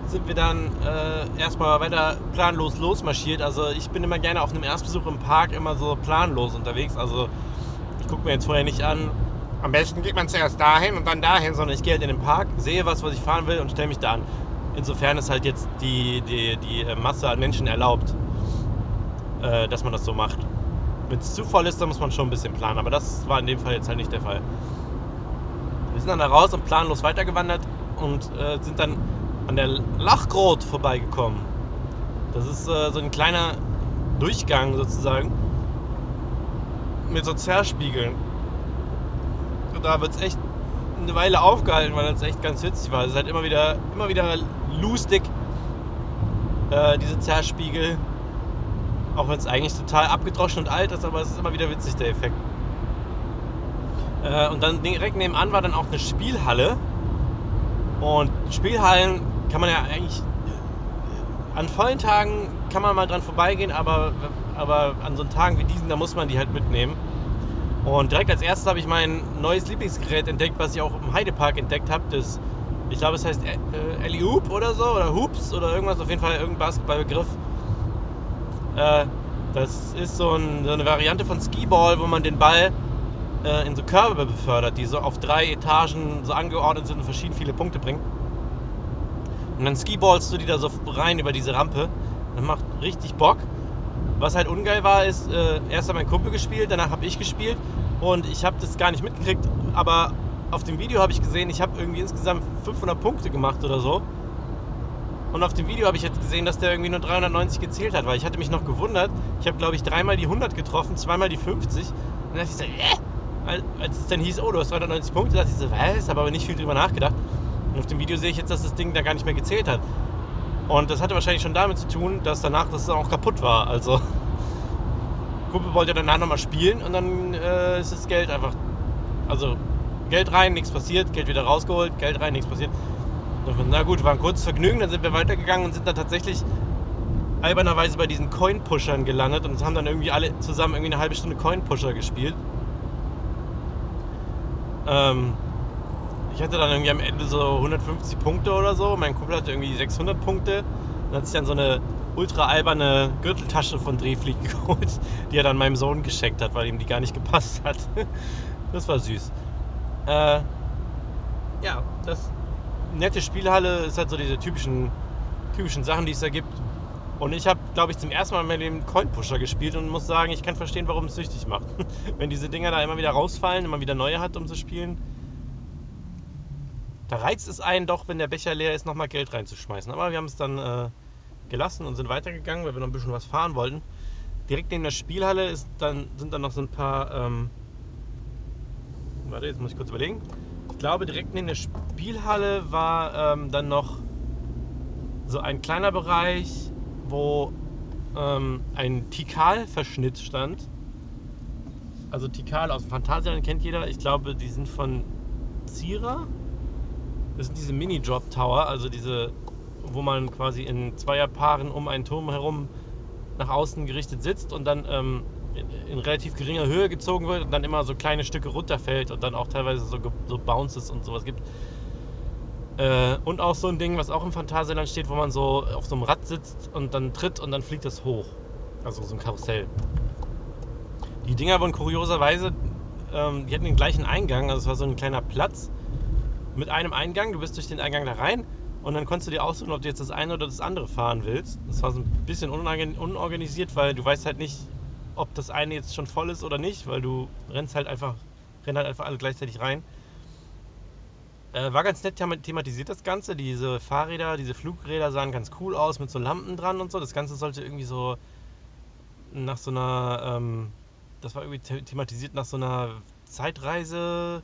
sind wir dann äh, erstmal weiter planlos losmarschiert. Also ich bin immer gerne auf einem Erstbesuch im Park immer so planlos unterwegs. Also ich gucke mir jetzt vorher nicht an, am besten geht man zuerst dahin und dann dahin, sondern ich gehe halt in den Park, sehe was, was ich fahren will und stelle mich da an. Insofern ist halt jetzt die, die, die Masse an Menschen erlaubt, äh, dass man das so macht. Wenn es zu voll ist, dann muss man schon ein bisschen planen, aber das war in dem Fall jetzt halt nicht der Fall. Wir sind dann da raus und planlos weitergewandert und äh, sind dann an der Lachgrot vorbeigekommen. Das ist äh, so ein kleiner Durchgang sozusagen mit so Zerspiegeln. Und da wird es echt eine Weile aufgehalten, weil das echt ganz witzig war. Es ist halt immer wieder, immer wieder lustig, äh, diese Zerspiegel. Auch wenn es eigentlich total abgedroschen und alt ist, aber es ist immer wieder witzig, der Effekt. Äh, und dann direkt nebenan war dann auch eine Spielhalle. Und Spielhallen kann man ja eigentlich äh, an vollen Tagen kann man mal dran vorbeigehen, aber, aber an so Tagen wie diesen, da muss man die halt mitnehmen. Und direkt als erstes habe ich mein neues Lieblingsgerät entdeckt, was ich auch im Heidepark entdeckt habe. Das, ich glaube, es heißt äh, Ellie Hoop oder so, oder Hoops oder irgendwas, auf jeden Fall irgendein Basketballbegriff. Äh, das ist so, ein, so, eine Variante von Skiball, wo man den Ball äh, in so Körbe befördert, die so auf drei Etagen so angeordnet sind und verschieden viele Punkte bringen. Und dann skiballst du die da so rein über diese Rampe. Das macht richtig Bock. Was halt ungeil war, ist, äh, erst hat mein Kumpel gespielt, danach habe ich gespielt und ich habe das gar nicht mitgekriegt, aber auf dem Video habe ich gesehen, ich habe irgendwie insgesamt 500 Punkte gemacht oder so. Und auf dem Video habe ich jetzt gesehen, dass der irgendwie nur 390 gezählt hat, weil ich hatte mich noch gewundert. Ich habe, glaube ich, dreimal die 100 getroffen, zweimal die 50. Und dann dachte ich so, äh! Als es dann hieß, oh, du hast 390 Punkte, dachte ich so, was? Habe aber nicht viel drüber nachgedacht. Und auf dem Video sehe ich jetzt, dass das Ding da gar nicht mehr gezählt hat. Und das hatte wahrscheinlich schon damit zu tun, dass danach das auch kaputt war. Also, Kumpel wollte danach nochmal spielen und dann äh, ist das Geld einfach. Also, Geld rein, nichts passiert, Geld wieder rausgeholt, Geld rein, nichts passiert. Na gut, war ein kurzes Vergnügen, dann sind wir weitergegangen und sind dann tatsächlich albernerweise bei diesen Coin-Pushern gelandet und haben dann irgendwie alle zusammen irgendwie eine halbe Stunde Coin-Pusher gespielt. Ähm, ich hatte dann irgendwie am Ende so 150 Punkte oder so. Mein Kumpel hatte irgendwie 600 Punkte. Und hat sich dann so eine ultra alberne Gürteltasche von Drehflieg geholt, die er dann meinem Sohn geschenkt hat, weil ihm die gar nicht gepasst hat. Das war süß. Äh, ja, das nette Spielhalle ist halt so diese typischen, typischen Sachen, die es da gibt. Und ich habe, glaube ich, zum ersten Mal mit dem Coin Pusher gespielt und muss sagen, ich kann verstehen, warum es süchtig macht. Wenn diese Dinger da immer wieder rausfallen, immer wieder neue hat, um zu spielen, da reizt es einen doch, wenn der Becher leer ist, nochmal Geld reinzuschmeißen. Aber wir haben es dann äh, gelassen und sind weitergegangen, weil wir noch ein bisschen was fahren wollten. Direkt neben der Spielhalle ist dann, sind dann noch so ein paar. Ähm, warte, jetzt muss ich kurz überlegen. Ich glaube, direkt neben der Spielhalle war ähm, dann noch so ein kleiner Bereich, wo ähm, ein Tikal-Verschnitt stand. Also Tikal aus dem Phantasialand kennt jeder. Ich glaube, die sind von Zira. Das sind diese Mini-Drop-Tower, also diese, wo man quasi in Zweierpaaren um einen Turm herum nach außen gerichtet sitzt und dann ähm, in, in, relativ geringer Höhe gezogen wird und dann immer so kleine Stücke runterfällt und dann auch teilweise so, so Bounces und sowas gibt. Äh, und auch so ein Ding, was auch im Phantasialand steht, wo man so auf so einem Rad sitzt und dann tritt und dann fliegt das hoch. Also so ein Karussell. Die Dinger wurden kurioserweise, ähm, die hatten den gleichen Eingang, also es war so ein kleiner Platz mit einem Eingang. Du bist durch den Eingang da rein und dann konntest du dir aussuchen, ob du jetzt das eine oder das andere fahren willst. Das war so ein bisschen unorganisiert, weil du weißt halt nicht, ob das eine jetzt schon voll ist oder nicht, weil du rennst halt einfach, rennen halt einfach alle gleichzeitig rein. Äh, war ganz nett thematisiert das Ganze. Diese Fahrräder, diese Flugräder sahen ganz cool aus mit so Lampen dran und so. Das Ganze sollte irgendwie so nach so einer, ähm, das war irgendwie thematisiert nach so einer Zeitreise.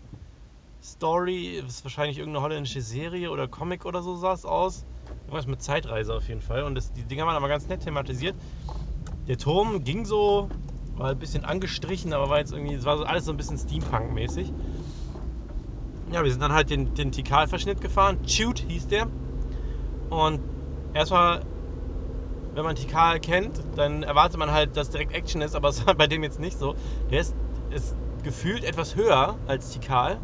Story, ist wahrscheinlich irgendeine holländische Serie oder Comic oder so sah es aus. Irgendwas mit Zeitreise auf jeden Fall. Und das, die Dinger waren aber ganz nett thematisiert. Der Turm ging so, war ein bisschen angestrichen, aber war jetzt irgendwie, es war alles so ein bisschen Steampunk-mäßig. Ja, wir sind dann halt den, den Tikal-Verschnitt gefahren. Shoot hieß der. Und erstmal, wenn man Tikal kennt, dann erwartet man halt, dass direkt Action ist, aber es war bei dem jetzt nicht so. Der ist, ist gefühlt etwas höher als Tikal.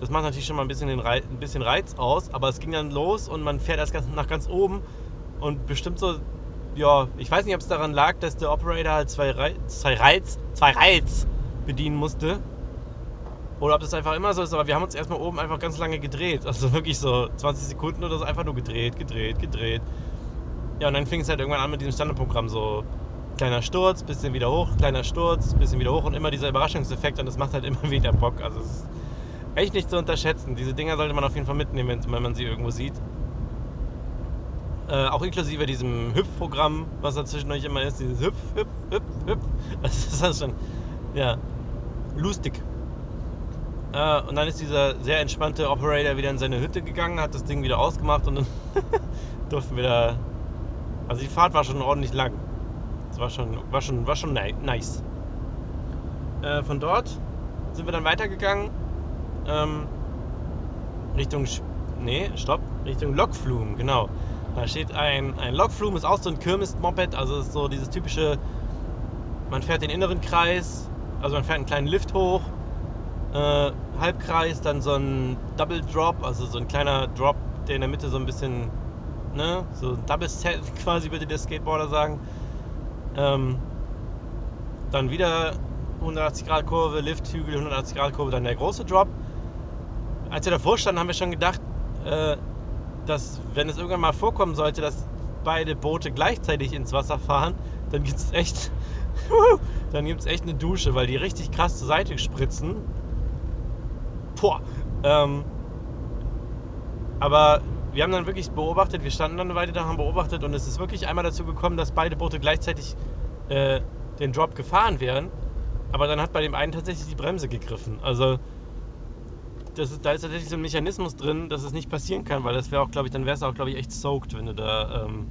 Das macht natürlich schon mal ein bisschen, den Reiz, ein bisschen Reiz aus, aber es ging dann los und man fährt erst ganz, nach ganz oben und bestimmt so, ja, ich weiß nicht, ob es daran lag, dass der Operator halt zwei, Reiz, zwei Reiz, zwei Reiz bedienen musste oder ob das einfach immer so ist, aber wir haben uns erstmal oben einfach ganz lange gedreht. Also wirklich so 20 Sekunden oder so einfach nur gedreht, gedreht, gedreht. Ja, und dann fing es halt irgendwann an mit diesem Standardprogramm so kleiner Sturz, bisschen wieder hoch, kleiner Sturz, bisschen wieder hoch und immer dieser Überraschungseffekt und das macht halt immer wieder Bock. Also es ist echt nicht zu unterschätzen. Diese Dinger sollte man auf jeden Fall mitnehmen, wenn man sie irgendwo sieht. Äh, auch inklusive diesem Hüpfprogramm, was dazwischen euch immer ist, dieses Hüpf, Hüpf, Hüpf, Hüpf. Das ist das schon, ja, lustig. Äh, und dann ist dieser sehr entspannte Operator wieder in seine Hütte gegangen, hat das Ding wieder ausgemacht und dann durften wir da. Also die Fahrt war schon ordentlich lang. Das war schon, war schon, war schon nice. Äh, von dort sind wir dann weitergegangen ähm, Richtung, nee, stopp, Richtung Lokflum, genau. Da steht ein, ein Lokflum, ist auch so ein Kirmes-Moped, also ist so dieses typische, man fährt den inneren Kreis, also man fährt einen kleinen Lift hoch, äh, Halbkreis, dann so ein Double Drop, also so ein kleiner Drop, der in der Mitte so ein bisschen, ne, so ein Double Set quasi würde der Skateboarder sagen. Ähm, dann wieder 180 Grad Kurve, Lift, Hügel, 180 Grad Kurve, dann der große Drop als wir davor standen, haben wir schon gedacht, äh, dass wenn es irgendwann mal vorkommen sollte, dass beide Boote gleichzeitig ins Wasser fahren, dann gibt es echt, echt eine Dusche, weil die richtig krass zur Seite spritzen. Boah. Ähm, aber wir haben dann wirklich beobachtet, wir standen dann eine Weile da, haben beobachtet und es ist wirklich einmal dazu gekommen, dass beide Boote gleichzeitig äh, den Drop gefahren wären. Aber dann hat bei dem einen tatsächlich die Bremse gegriffen. Also ist, da ist tatsächlich so ein Mechanismus drin, dass es nicht passieren kann, weil das wäre auch, glaube ich, dann wäre es auch, glaube ich, echt soaked, wenn du da, ähm,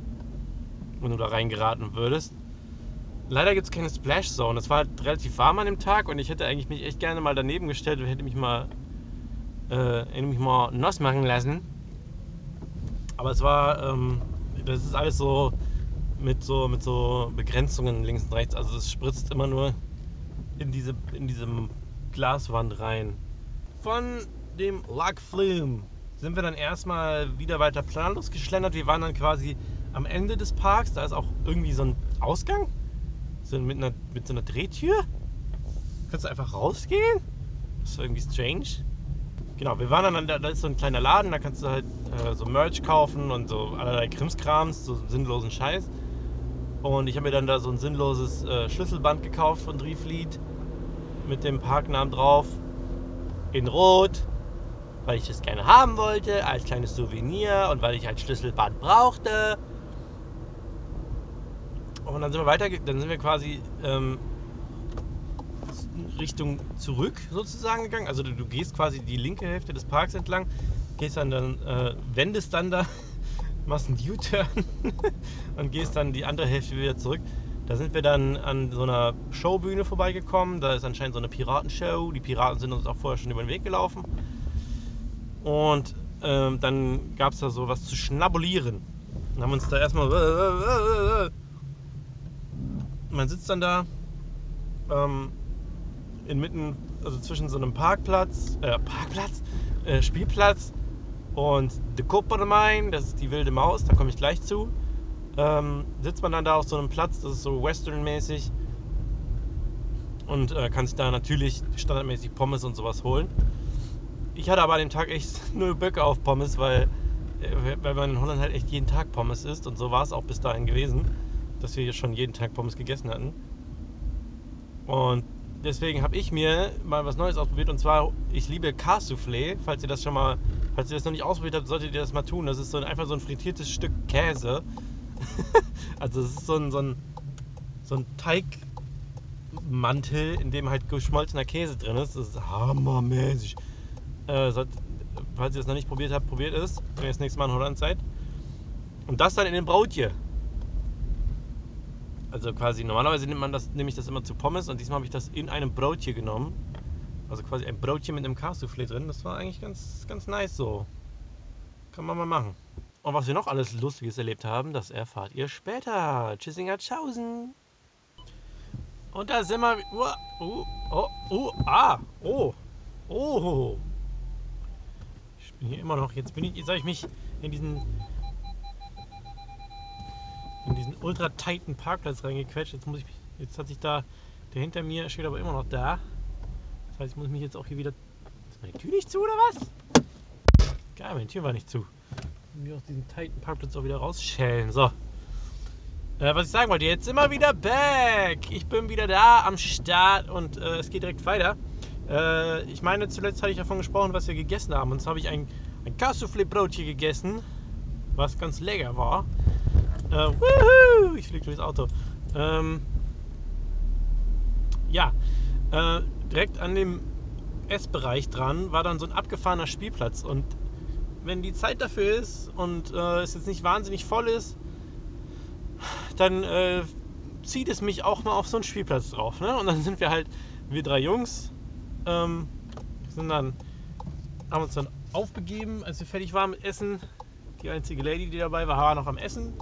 wenn du da reingeraten würdest. Leider gibt es keine Splash Zone. Es war halt relativ warm an dem Tag und ich hätte eigentlich mich echt gerne mal daneben gestellt und hätte mich mal, äh, mich mal nass machen lassen. Aber es war, ähm, das ist alles so mit so mit so Begrenzungen links und rechts. Also es spritzt immer nur in diese in diesem Glaswand rein. Von dem Lac Flume sind wir dann erstmal wieder weiter planlos geschlendert. Wir waren dann quasi am Ende des Parks. Da ist auch irgendwie so ein Ausgang. So mit, einer, mit so einer Drehtür. Kannst du einfach rausgehen? Das ist irgendwie strange. Genau, wir waren dann, da, da ist so ein kleiner Laden, da kannst du halt äh, so Merch kaufen und so allerlei Krimskrams, so sinnlosen Scheiß. Und ich habe mir dann da so ein sinnloses äh, Schlüsselband gekauft von Driefleet mit dem Parknamen drauf. In Rot, weil ich das gerne haben wollte, als kleines Souvenir und weil ich ein Schlüsselband brauchte. Und dann sind wir weiter, dann sind wir quasi ähm, Richtung zurück sozusagen gegangen. Also du, du, gehst quasi die linke Hälfte des Parks entlang, gehst dann, dann äh, wendest dann da, machst einen U-Turn und gehst dann die andere Hälfte wieder zurück. Da sind wir dann an so einer Showbühne vorbeigekommen. Da ist anscheinend so eine Piratenshow. Die Piraten sind uns auch vorher schon über den Weg gelaufen. Und ähm, dann gab es da so was zu schnabulieren. Dann haben wir uns da erstmal. Man sitzt dann da ähm, inmitten, also zwischen so einem Parkplatz, äh, Parkplatz, äh, Spielplatz und The Coppermine, das ist die wilde Maus, da komme ich gleich zu ähm, sitzt man dann da auf so einem Platz, das ist so westernmäßig und äh, kann sich da natürlich standardmäßig Pommes und sowas holen. Ich hatte aber an dem Tag echt null Böcke auf Pommes, weil, äh, weil man in Holland halt echt jeden Tag Pommes isst und so war es auch bis dahin gewesen, dass wir hier schon jeden Tag Pommes gegessen hatten. Und deswegen habe ich mir mal was Neues ausprobiert und zwar, ich liebe Cassoufflé. Falls ihr das schon mal, falls ihr das noch nicht ausprobiert habt, solltet ihr das mal tun. Das ist so ein, einfach so ein frittiertes Stück Käse also es ist so ein, so ein, so ein Teigmantel, in dem halt geschmolzener Käse drin ist. Das ist hammermäßig. Äh, sollt, falls ihr es noch nicht probiert habt, probiert es, wenn ihr das nächste Mal in Holland seid. Und das dann in den Brotje. Also quasi normalerweise nimmt man das, nehme ich das immer zu Pommes und diesmal habe ich das in einem Brotje genommen. Also quasi ein Brotchen mit einem Cassoufflé drin. Das war eigentlich ganz, ganz nice so. Kann man mal machen. Und was wir noch alles Lustiges erlebt haben, das erfahrt ihr später. Tschüssinger Tschaußen. Und da sind wir. Uh, uh, oh, uh, ah, oh, oh. Ich bin hier immer noch. Jetzt bin ich, jetzt habe ich mich in diesen in diesen ultra tighten Parkplatz reingequetscht. Jetzt muss ich jetzt hat sich da der hinter mir steht aber immer noch da. Das heißt, ich muss mich jetzt auch hier wieder. Ist meine Tür nicht zu oder was? Geil, meine Tür war nicht zu mir aus diesem tighten Parkplatz auch wieder rausschälen. So. Äh, was ich sagen wollte, jetzt wir wieder back. Ich bin wieder da am Start und äh, es geht direkt weiter. Äh, ich meine, zuletzt hatte ich davon gesprochen, was wir gegessen haben. Und zwar habe ich ein, ein Cassoufflé-Brotchen gegessen, was ganz lecker war. Äh, wuhu, ich fliege durchs Auto. Ähm, ja, äh, direkt an dem Essbereich dran war dann so ein abgefahrener Spielplatz und wenn die Zeit dafür ist und äh, es jetzt nicht wahnsinnig voll ist, dann äh, zieht es mich auch mal auf so einen Spielplatz drauf. Ne? Und dann sind wir halt, wir drei Jungs, ähm, sind dann, haben uns dann aufbegeben, als wir fertig waren mit Essen. Die einzige Lady, die dabei war, war noch am Essen,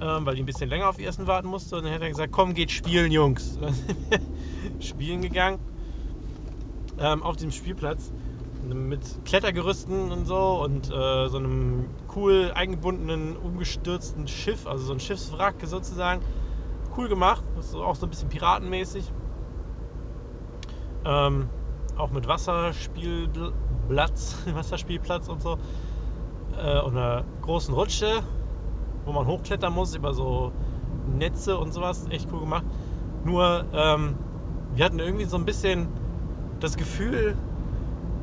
ähm, weil die ein bisschen länger auf Essen warten musste. Und dann hat er gesagt, komm, geht spielen, Jungs. spielen gegangen ähm, auf dem Spielplatz mit Klettergerüsten und so und äh, so einem cool eingebundenen, umgestürzten Schiff, also so ein Schiffswrack sozusagen. Cool gemacht, ist auch so ein bisschen piratenmäßig. Ähm, auch mit Wasserspielplatz, Wasserspielplatz und so. Äh, und einer großen Rutsche, wo man hochklettern muss über so Netze und sowas. Echt cool gemacht. Nur, ähm, wir hatten irgendwie so ein bisschen das Gefühl,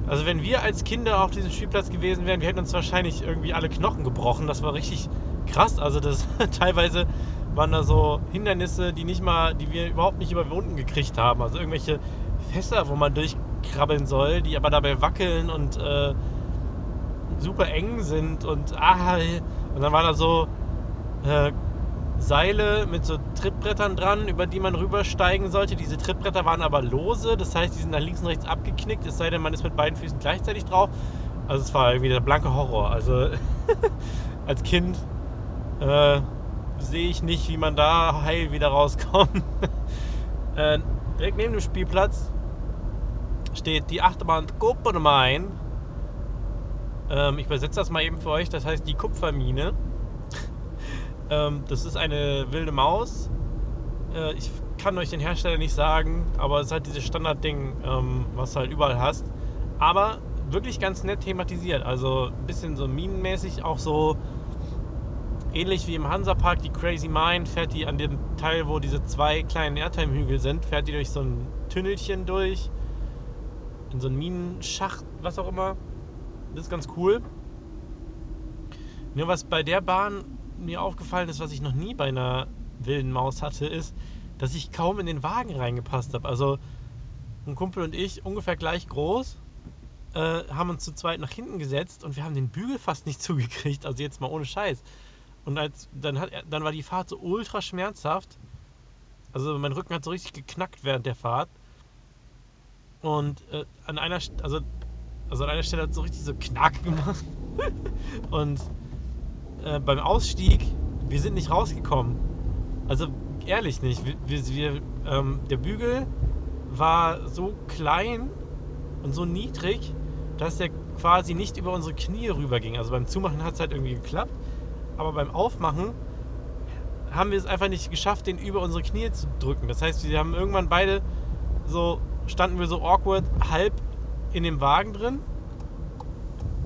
also wenn wir als Kinder auf diesem Spielplatz gewesen wären, wir hätten uns wahrscheinlich irgendwie alle Knochen gebrochen. Das war richtig krass. Also das teilweise waren da so Hindernisse, die nicht mal, die wir überhaupt nicht überwunden gekriegt haben. Also irgendwelche Fässer, wo man durchkrabbeln soll, die aber dabei wackeln und äh, super eng sind und ah, und dann waren da so äh, Seile mit so Trittbrettern dran, über die man rübersteigen sollte. Diese Trittbretter waren aber lose, das heißt, die sind nach links und rechts abgeknickt, es sei denn, man ist mit beiden Füßen gleichzeitig drauf. Also es war irgendwie der blanke Horror. Also als Kind äh, sehe ich nicht, wie man da heil wieder rauskommt. äh, direkt neben dem Spielplatz steht die Achterbahn Kopermain. Ähm, ich übersetze das mal eben für euch, das heißt die Kupfermine. Ähm, das ist eine wilde Maus. Äh, ich kann euch den Hersteller nicht sagen, aber es ist halt dieses Standardding, ähm, was du halt überall hast. Aber wirklich ganz nett thematisiert. Also ein bisschen so minenmäßig, auch so ähnlich wie im Hansapark, die Crazy Mind, fährt die an dem Teil, wo diese zwei kleinen Airtime-Hügel sind, fährt die durch so ein Tünnelchen durch, in so einen Minenschacht, was auch immer. Das ist ganz cool. Nur was bei der Bahn mir aufgefallen ist, was ich noch nie bei einer wilden Maus hatte, ist, dass ich kaum in den Wagen reingepasst habe. Also ein Kumpel und ich, ungefähr gleich groß, äh, haben uns zu zweit nach hinten gesetzt und wir haben den Bügel fast nicht zugekriegt. Also jetzt mal ohne Scheiß. Und als, dann, hat, dann war die Fahrt so ultra schmerzhaft. Also mein Rücken hat so richtig geknackt während der Fahrt. Und äh, an einer also, also an einer Stelle hat es so richtig so Knack gemacht. und äh, beim Ausstieg, wir sind nicht rausgekommen. Also ehrlich nicht. Wir, wir, ähm, der Bügel war so klein und so niedrig, dass der quasi nicht über unsere Knie rüberging. Also beim Zumachen hat es halt irgendwie geklappt, aber beim Aufmachen haben wir es einfach nicht geschafft, den über unsere Knie zu drücken. Das heißt, wir haben irgendwann beide so, standen wir so awkward halb in dem Wagen drin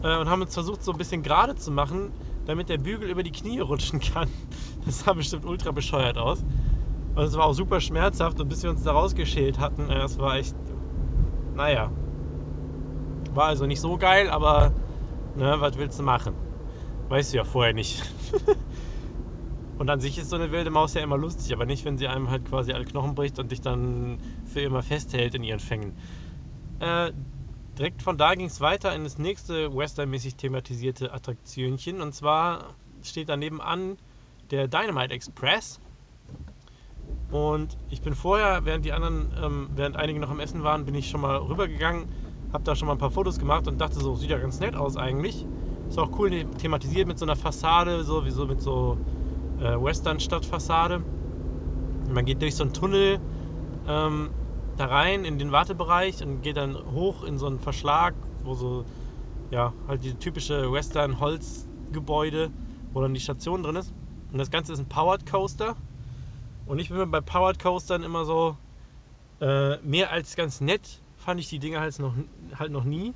äh, und haben uns versucht, so ein bisschen gerade zu machen, damit der Bügel über die Knie rutschen kann. Das sah bestimmt ultra bescheuert aus. Und es war auch super schmerzhaft und bis wir uns da rausgeschält hatten, äh, das war echt, naja. War also nicht so geil, aber ne, was willst du machen? Weißt du ja vorher nicht. und an sich ist so eine wilde Maus ja immer lustig, aber nicht, wenn sie einem halt quasi alle Knochen bricht und dich dann für immer festhält in ihren Fängen. Äh, direkt von da ging es weiter in das nächste westernmäßig thematisierte Attraktionchen. Und zwar steht daneben an der Dynamite Express. Und ich bin vorher, während die anderen, ähm, während einige noch am Essen waren, bin ich schon mal rübergegangen, habe da schon mal ein paar Fotos gemacht und dachte so, sieht ja ganz nett aus eigentlich. Ist auch cool thematisiert mit so einer Fassade, so wie so mit so äh, Western-Stadtfassade. Man geht durch so einen Tunnel ähm, da rein in den Wartebereich und geht dann hoch in so einen Verschlag, wo so, ja, halt diese typische Western-Holzgebäude, wo dann die Station drin ist. Und das Ganze ist ein Powered Coaster. Und ich bin mir bei Powered Coastern immer so, äh, mehr als ganz nett fand ich die Dinger halt noch, halt noch nie.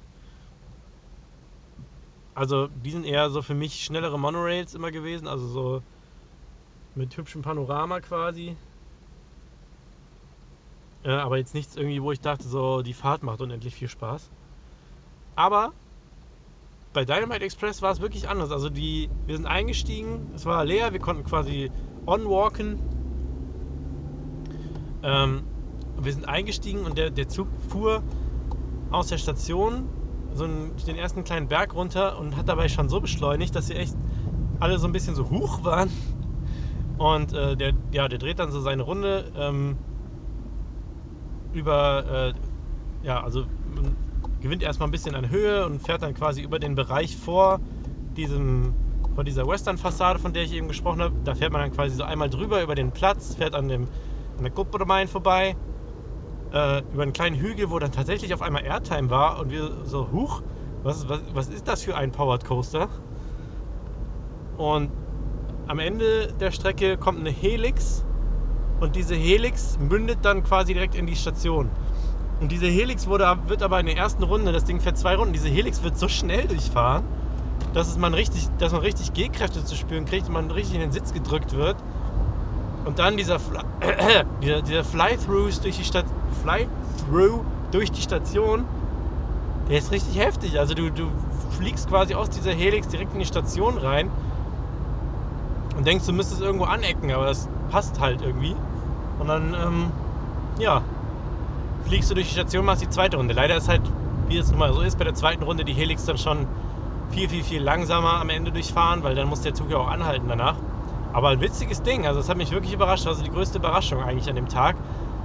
Also die sind eher so für mich schnellere Monorails immer gewesen, also so mit hübschem Panorama quasi. Äh, aber jetzt nichts irgendwie, wo ich dachte, so die Fahrt macht unendlich viel Spaß. Aber bei Dynamite Express war es wirklich anders. Also die, wir sind eingestiegen, es war leer, wir konnten quasi onwalken. Ähm, wir sind eingestiegen und der, der Zug fuhr aus der Station so einen, den ersten kleinen Berg runter und hat dabei schon so beschleunigt, dass wir echt alle so ein bisschen so hoch waren. Und äh, der, ja, der dreht dann so seine Runde. Ähm, über, äh, ja, also man gewinnt erstmal ein bisschen an Höhe und fährt dann quasi über den Bereich vor diesem, vor dieser Western-Fassade, von der ich eben gesprochen habe. Da fährt man dann quasi so einmal drüber über den Platz, fährt an, dem, an der Kuppermain vorbei, äh, über einen kleinen Hügel, wo dann tatsächlich auf einmal Airtime war und wir so, huch, was, was, was ist das für ein Powered Coaster? Und am Ende der Strecke kommt eine Helix und diese Helix mündet dann quasi direkt in die Station. Und diese Helix wurde, wird aber in der ersten Runde, das Ding fährt zwei Runden, diese Helix wird so schnell durchfahren, dass, man richtig, dass man richtig Gehkräfte zu spüren kriegt und man richtig in den Sitz gedrückt wird. Und dann dieser, Fly, dieser, dieser Fly-Through durch, die Fly durch die Station, der ist richtig heftig. Also du, du fliegst quasi aus dieser Helix direkt in die Station rein und denkst, du müsstest irgendwo anecken, aber das passt halt irgendwie. Und dann, ähm, ja, fliegst du durch die Station, machst die zweite Runde. Leider ist halt, wie es nun mal so ist, bei der zweiten Runde die Helix dann schon viel, viel, viel langsamer am Ende durchfahren, weil dann muss der Zug ja auch anhalten danach. Aber ein witziges Ding, also das hat mich wirklich überrascht. Also die größte Überraschung eigentlich an dem Tag,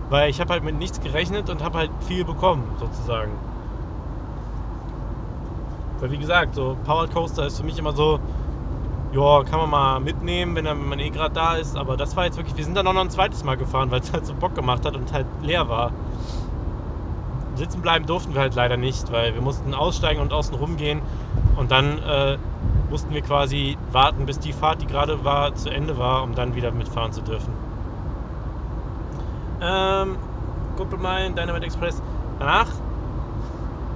weil ich habe halt mit nichts gerechnet und habe halt viel bekommen, sozusagen. Weil wie gesagt, so Powered Coaster ist für mich immer so, ja, kann man mal mitnehmen, wenn man eh gerade da ist. Aber das war jetzt wirklich, wir sind dann auch noch ein zweites Mal gefahren, weil es halt so Bock gemacht hat und halt leer war. Sitzen bleiben durften wir halt leider nicht, weil wir mussten aussteigen und außen rumgehen. Und dann äh, mussten wir quasi warten, bis die Fahrt, die gerade war, zu Ende war, um dann wieder mitfahren zu dürfen. Ähm, Kumpelmein, Dynamite Express. Danach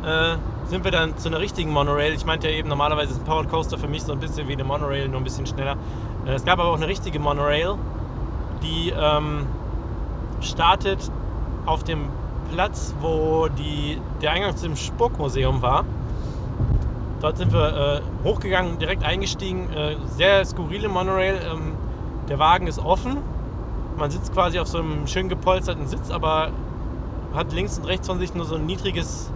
äh, sind wir dann zu einer richtigen Monorail. Ich meinte ja eben, normalerweise ist ein Powered Coaster für mich so ein bisschen wie eine Monorail, nur ein bisschen schneller. Äh, es gab aber auch eine richtige Monorail, die ähm, startet auf dem Platz, wo die, der Eingang zum Spuckmuseum war. Dort sind wir äh, hochgegangen, direkt eingestiegen. Äh, sehr skurrile Monorail. Ähm, der Wagen ist offen. Man sitzt quasi auf so einem schön gepolsterten Sitz, aber hat links und rechts von sich nur so ein niedriges,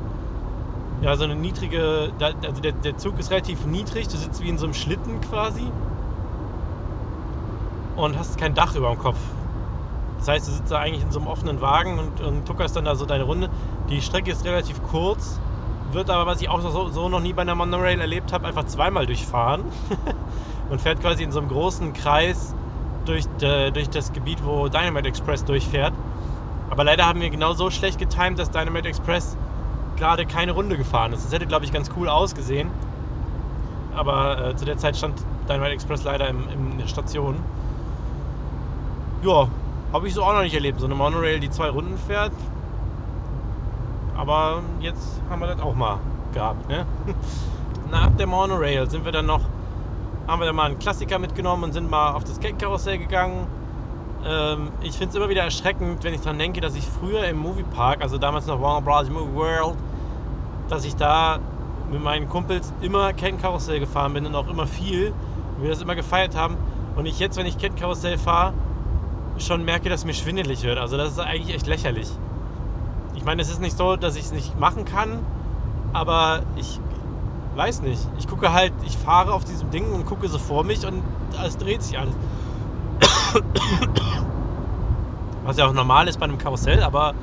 ja, so eine niedrige, also der, der Zug ist relativ niedrig, du sitzt wie in so einem Schlitten quasi und hast kein Dach über dem Kopf. Das heißt, du sitzt da eigentlich in so einem offenen Wagen und, und tuckerst dann da so deine Runde. Die Strecke ist relativ kurz, wird aber, was ich auch so, so noch nie bei einer Monorail erlebt habe, einfach zweimal durchfahren und fährt quasi in so einem großen Kreis durch, de, durch das Gebiet, wo Dynamite Express durchfährt. Aber leider haben wir genau so schlecht getimt, dass Dynamite Express gerade keine Runde gefahren ist. Das hätte, glaube ich, ganz cool ausgesehen. Aber äh, zu der Zeit stand Dynamite Express leider im, in der Station. Ja, habe ich so auch noch nicht erlebt. So eine Monorail, die zwei Runden fährt. Aber jetzt haben wir das auch mal gehabt. Ne? Nach der Monorail sind wir dann noch, haben wir dann mal einen Klassiker mitgenommen und sind mal auf das Kettenkarussell gegangen. Ähm, ich finde es immer wieder erschreckend, wenn ich daran denke, dass ich früher im Moviepark, also damals noch Warner Bros. Movie World, dass ich da mit meinen Kumpels immer Kettenkarussell gefahren bin und auch immer viel. Und wir das immer gefeiert haben. Und ich jetzt, wenn ich Kettenkarussell fahre, schon merke, dass mir schwindelig wird. Also das ist eigentlich echt lächerlich. Ich meine, es ist nicht so, dass ich es nicht machen kann, aber ich weiß nicht. Ich gucke halt, ich fahre auf diesem Ding und gucke so vor mich und es dreht sich alles. Was ja auch normal ist bei einem Karussell, aber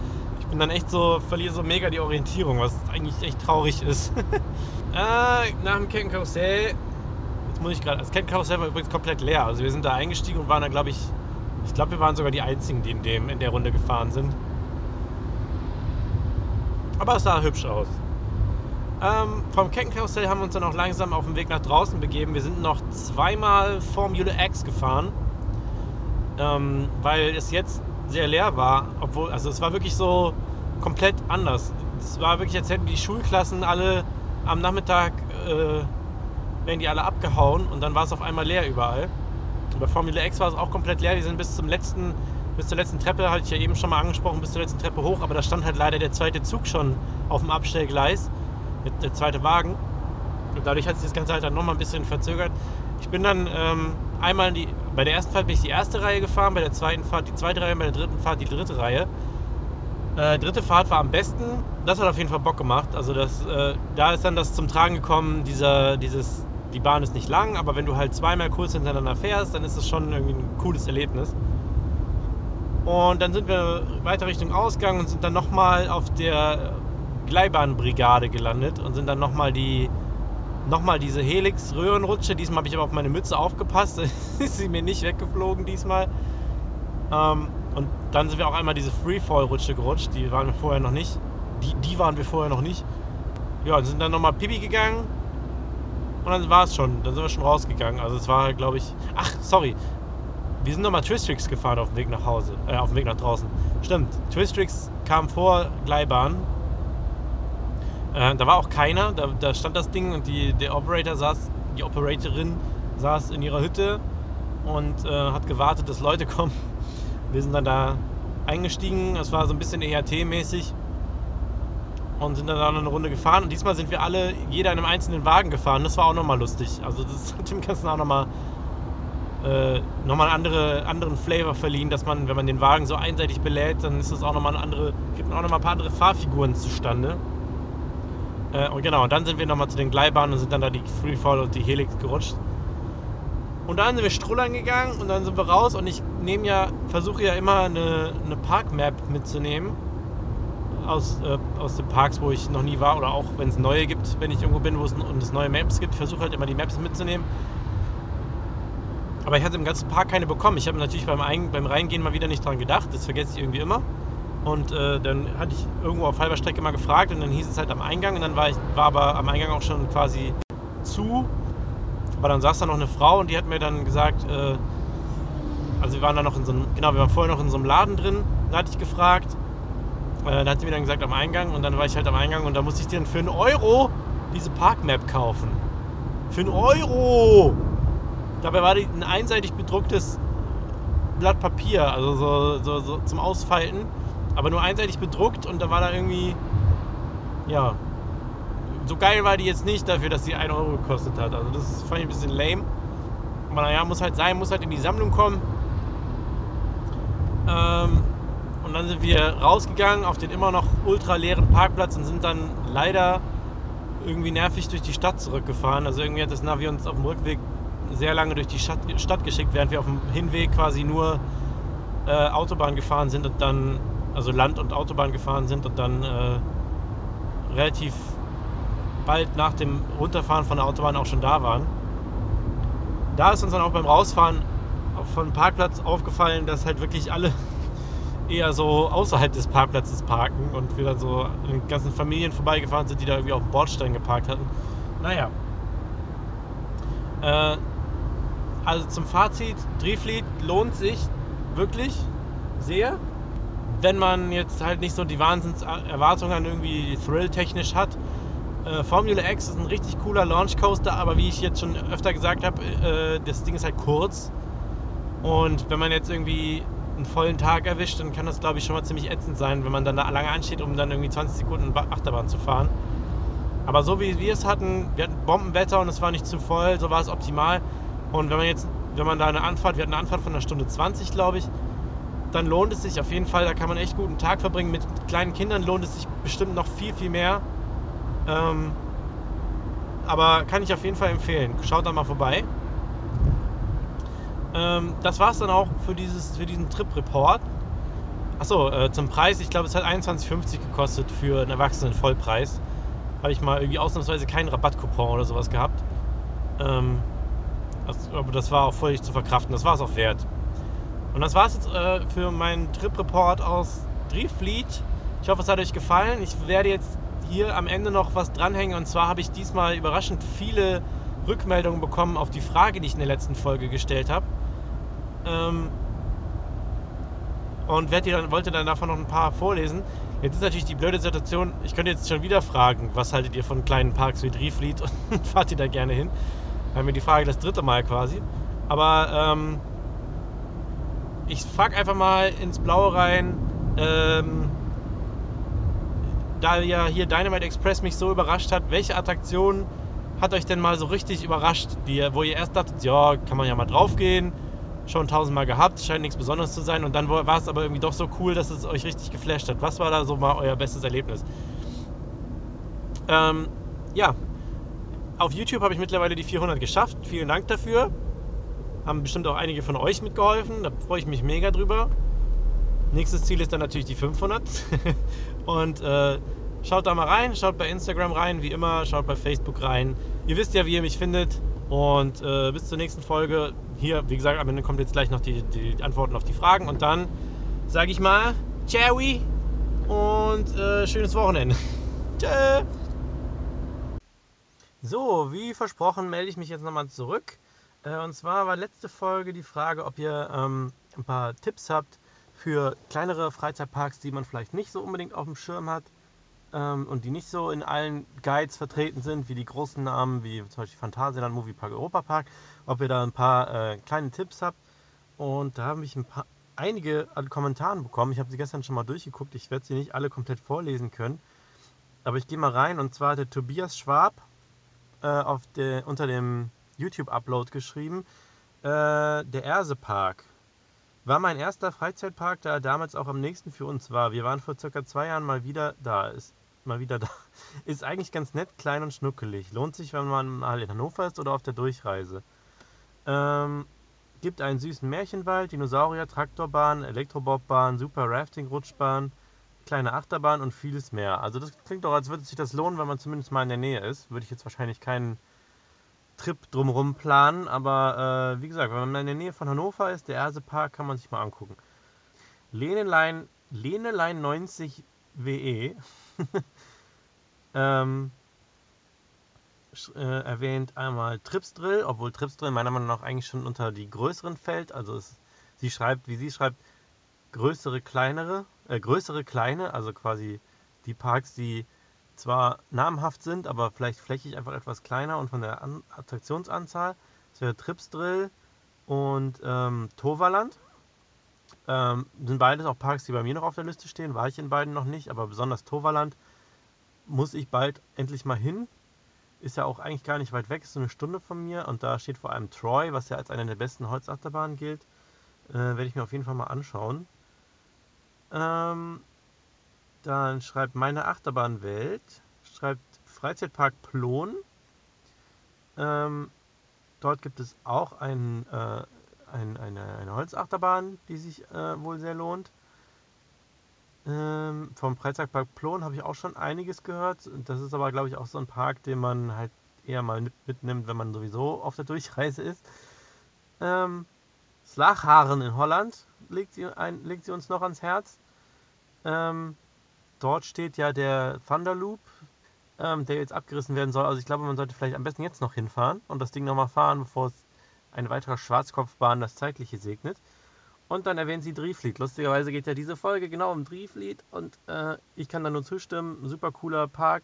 ich bin dann echt so, verliere so mega die Orientierung, was eigentlich echt traurig ist. äh, nach dem Kettenkarussell, jetzt muss ich gerade, das Kettenkarussell war übrigens komplett leer. Also wir sind da eingestiegen und waren da, glaube ich, ich glaube, wir waren sogar die Einzigen, die in, dem, in der Runde gefahren sind. Aber es sah hübsch aus. Ähm, vom Kettenkarussell haben wir uns dann auch langsam auf den Weg nach draußen begeben. Wir sind noch zweimal Formula X gefahren, ähm, weil es jetzt sehr leer war. Obwohl, also es war wirklich so komplett anders. Es war wirklich, als hätten die Schulklassen alle am Nachmittag, äh, werden die alle abgehauen und dann war es auf einmal leer überall. Bei Formula X war es auch komplett leer. Die sind bis zum letzten, bis zur letzten Treppe, hatte ich ja eben schon mal angesprochen, bis zur letzten Treppe hoch, aber da stand halt leider der zweite Zug schon auf dem Abstellgleis, der zweite Wagen. Und dadurch hat sich das Ganze halt dann nochmal ein bisschen verzögert. Ich bin dann ähm, einmal die, bei der ersten Fahrt bin ich die erste Reihe gefahren, bei der zweiten Fahrt die zweite Reihe, bei der dritten Fahrt die dritte Reihe. Äh, dritte Fahrt war am besten. Das hat auf jeden Fall Bock gemacht. Also das, äh, da ist dann das zum Tragen gekommen, dieser, dieses die Bahn ist nicht lang, aber wenn du halt zweimal kurz hintereinander fährst, dann ist es schon irgendwie ein cooles Erlebnis. Und dann sind wir weiter Richtung Ausgang und sind dann nochmal auf der Gleibahnbrigade gelandet und sind dann nochmal die nochmal diese Helix-Röhrenrutsche. Diesmal habe ich aber auf meine Mütze aufgepasst. ist sie mir nicht weggeflogen diesmal. Ähm, und dann sind wir auch einmal diese Freefall-Rutsche gerutscht. Die waren wir vorher noch nicht. Die, die waren wir vorher noch nicht. Ja, und sind dann nochmal Pipi gegangen. Und dann war es schon. Dann sind wir schon rausgegangen. Also es war, glaube ich. Ach, sorry. Wir sind nochmal Twistrix gefahren auf dem Weg nach Hause. Äh, auf dem Weg nach draußen. Stimmt. Twistrix kam vor Gleibahn. Äh, da war auch keiner. Da, da, stand das Ding und die, der Operator saß, die Operatorin saß in ihrer Hütte und äh, hat gewartet, dass Leute kommen. Wir sind dann da eingestiegen. Es war so ein bisschen ERT-mäßig und sind dann noch eine Runde gefahren. Und diesmal sind wir alle, jeder in einem einzelnen Wagen gefahren. Das war auch nochmal lustig. Also das hat dem Ganzen auch nochmal äh, nochmal einen andere, anderen Flavor verliehen, dass man, wenn man den Wagen so einseitig belädt, dann ist das auch nochmal eine andere, gibt auch nochmal ein paar andere Fahrfiguren zustande. Äh, und genau, und dann sind wir nochmal zu den Gleitbahnen und sind dann da die Freefall und die Helix gerutscht. Und dann sind wir strullern gegangen und dann sind wir raus und ich nehme ja, versuche ja immer eine, eine Parkmap mitzunehmen aus, äh, aus den Parks, wo ich noch nie war oder auch wenn es neue gibt, wenn ich irgendwo bin, wo es, und es neue Maps gibt, versuche halt immer die Maps mitzunehmen. Aber ich hatte im ganzen Park keine bekommen. Ich habe natürlich beim, Ein beim Reingehen mal wieder nicht dran gedacht. Das vergesse ich irgendwie immer. Und äh, dann hatte ich irgendwo auf halber Strecke mal gefragt und dann hieß es halt am Eingang und dann war, ich, war aber am Eingang auch schon quasi zu. Aber dann saß da noch eine Frau und die hat mir dann gesagt, äh, also wir waren da noch in so einem, genau, wir waren vorher noch in so einem Laden drin. Da hatte ich gefragt, äh, da hat sie mir dann gesagt am Eingang und dann war ich halt am Eingang und da musste ich dir für einen Euro diese Parkmap kaufen. Für einen Euro! Dabei war die ein einseitig bedrucktes Blatt Papier, also so, so, so zum Ausfalten, aber nur einseitig bedruckt und da war da irgendwie, ja, so geil war die jetzt nicht dafür, dass sie 1 Euro gekostet hat. Also das fand ich ein bisschen lame. Aber naja, muss halt sein, muss halt in die Sammlung kommen. Ähm, und dann sind wir rausgegangen auf den immer noch ultra leeren Parkplatz und sind dann leider irgendwie nervig durch die Stadt zurückgefahren. Also irgendwie hat das Navi uns auf dem Rückweg sehr lange durch die Stadt, geschickt, während wir auf dem Hinweg quasi nur äh, Autobahn gefahren sind und dann, also Land- und Autobahn gefahren sind und dann äh, relativ bald nach dem Runterfahren von der Autobahn auch schon da waren. Da ist uns dann auch beim Rausfahren von Parkplatz aufgefallen, dass halt wirklich alle eher so außerhalb des Parkplatzes parken und wir dann so den ganzen Familien vorbeigefahren sind, die da irgendwie auf dem Bordstein geparkt hatten. Naja. Äh, also zum Fazit, Drehfleet lohnt sich wirklich sehr. Wenn man jetzt halt nicht so die Wahnsinnserwartungen irgendwie thrill-technisch hat. Äh, Formula X ist ein richtig cooler Launch Coaster, aber wie ich jetzt schon öfter gesagt habe, äh, das Ding ist halt kurz. Und wenn man jetzt irgendwie einen vollen Tag erwischt, dann kann das glaube ich schon mal ziemlich ätzend sein, wenn man dann da lange ansteht, um dann irgendwie 20 Sekunden Achterbahn zu fahren. Aber so wie wir es hatten, wir hatten Bombenwetter und es war nicht zu voll, so war es optimal. Und wenn man jetzt, wenn man da eine Anfahrt, wir hatten eine Anfahrt von einer Stunde 20, glaube ich, dann lohnt es sich auf jeden Fall, da kann man echt guten Tag verbringen. Mit kleinen Kindern lohnt es sich bestimmt noch viel, viel mehr. Ähm, aber kann ich auf jeden Fall empfehlen. Schaut da mal vorbei. Ähm, das war es dann auch für, dieses, für diesen Trip-Report. Achso, äh, zum Preis, ich glaube, es hat 21,50 gekostet für einen Erwachsenen Vollpreis. Habe ich mal irgendwie ausnahmsweise keinen Rabattcoupon oder sowas gehabt. Ähm, das, aber das war auch völlig zu verkraften, das war es auch wert. Und das war es jetzt äh, für meinen Trip-Report aus Driefleet. Ich hoffe, es hat euch gefallen. Ich werde jetzt hier am Ende noch was dranhängen. Und zwar habe ich diesmal überraschend viele Rückmeldungen bekommen auf die Frage, die ich in der letzten Folge gestellt habe. Ähm, und dann, wollte dann davon noch ein paar vorlesen. Jetzt ist natürlich die blöde Situation, ich könnte jetzt schon wieder fragen, was haltet ihr von kleinen Parks wie Driefleet und fahrt ihr da gerne hin? Haben mir die Frage das dritte Mal quasi. Aber ähm, ich frage einfach mal ins Blaue rein, ähm, da ja hier Dynamite Express mich so überrascht hat, welche Attraktion hat euch denn mal so richtig überrascht, die, wo ihr erst dachtet, ja, kann man ja mal draufgehen, schon tausendmal gehabt, scheint nichts Besonderes zu sein und dann war es aber irgendwie doch so cool, dass es euch richtig geflasht hat. Was war da so mal euer bestes Erlebnis? Ähm, ja, auf YouTube habe ich mittlerweile die 400 geschafft. Vielen Dank dafür. Haben bestimmt auch einige von euch mitgeholfen. Da freue ich mich mega drüber. Nächstes Ziel ist dann natürlich die 500. Und äh, schaut da mal rein, schaut bei Instagram rein, wie immer, schaut bei Facebook rein. Ihr wisst ja, wie ihr mich findet. Und äh, bis zur nächsten Folge. Hier, wie gesagt, am Ende kommt jetzt gleich noch die, die Antworten auf die Fragen. Und dann sage ich mal, ciao und äh, schönes Wochenende. Tschö. So, wie versprochen, melde ich mich jetzt nochmal zurück. Äh, und zwar war letzte Folge die Frage, ob ihr ähm, ein paar Tipps habt für kleinere Freizeitparks, die man vielleicht nicht so unbedingt auf dem Schirm hat ähm, und die nicht so in allen Guides vertreten sind, wie die großen Namen, wie zum Beispiel Phantasialand, Moviepark, Europapark. Ob ihr da ein paar äh, kleine Tipps habt. Und da habe ich ein paar, einige an Kommentaren bekommen. Ich habe sie gestern schon mal durchgeguckt. Ich werde sie nicht alle komplett vorlesen können. Aber ich gehe mal rein und zwar der Tobias Schwab äh, auf der, unter dem YouTube-Upload geschrieben. Äh, der Ersepark war mein erster Freizeitpark, da er damals auch am nächsten für uns war. Wir waren vor circa zwei Jahren mal wieder da. Ist mal wieder da. Ist eigentlich ganz nett, klein und schnuckelig. Lohnt sich, wenn man mal in Hannover ist oder auf der Durchreise. Ähm, gibt einen süßen Märchenwald, Dinosaurier, Traktorbahn, Elektrobobbahn, Super Rafting, Rutschbahn, kleine Achterbahn und vieles mehr. Also das klingt doch, als würde sich das lohnen, wenn man zumindest mal in der Nähe ist. Würde ich jetzt wahrscheinlich keinen Trip drumherum planen, aber äh, wie gesagt, wenn man in der Nähe von Hannover ist, der Ersepark, kann man sich mal angucken. Lenelein, Lenelein 90 WE ähm, äh, erwähnt einmal Tripsdrill, obwohl Tripsdrill meiner Meinung nach eigentlich schon unter die größeren fällt. Also es, sie schreibt, wie sie schreibt, größere, kleinere, äh, größere, kleine, also quasi die Parks, die zwar namhaft sind, aber vielleicht flächig einfach etwas kleiner und von der An Attraktionsanzahl. Das wäre Tripsdrill und ähm, Toverland. Ähm, sind beides auch Parks, die bei mir noch auf der Liste stehen. War ich in beiden noch nicht, aber besonders Toverland muss ich bald endlich mal hin. Ist ja auch eigentlich gar nicht weit weg, ist so eine Stunde von mir und da steht vor allem Troy, was ja als eine der besten Holzachterbahnen gilt. Äh, Werde ich mir auf jeden Fall mal anschauen. Ähm, dann schreibt meine Achterbahnwelt, schreibt Freizeitpark Plon. Ähm, dort gibt es auch ein, äh, ein, eine, eine Holzachterbahn, die sich äh, wohl sehr lohnt. Ähm, vom Freizeitpark Plon habe ich auch schon einiges gehört. Das ist aber, glaube ich, auch so ein Park, den man halt eher mal mit, mitnimmt, wenn man sowieso auf der Durchreise ist. Ähm, Slacharen in Holland legt sie, ein, legt sie uns noch ans Herz. Ähm, dort steht ja der Thunderloop, ähm, der jetzt abgerissen werden soll. Also ich glaube, man sollte vielleicht am besten jetzt noch hinfahren und das Ding nochmal fahren, bevor es ein weiterer Schwarzkopfbahn das Zeitliche segnet. Und dann erwähnt sie Drieflied. Lustigerweise geht ja diese Folge genau um Drieflied und äh, ich kann da nur zustimmen. Super cooler Park.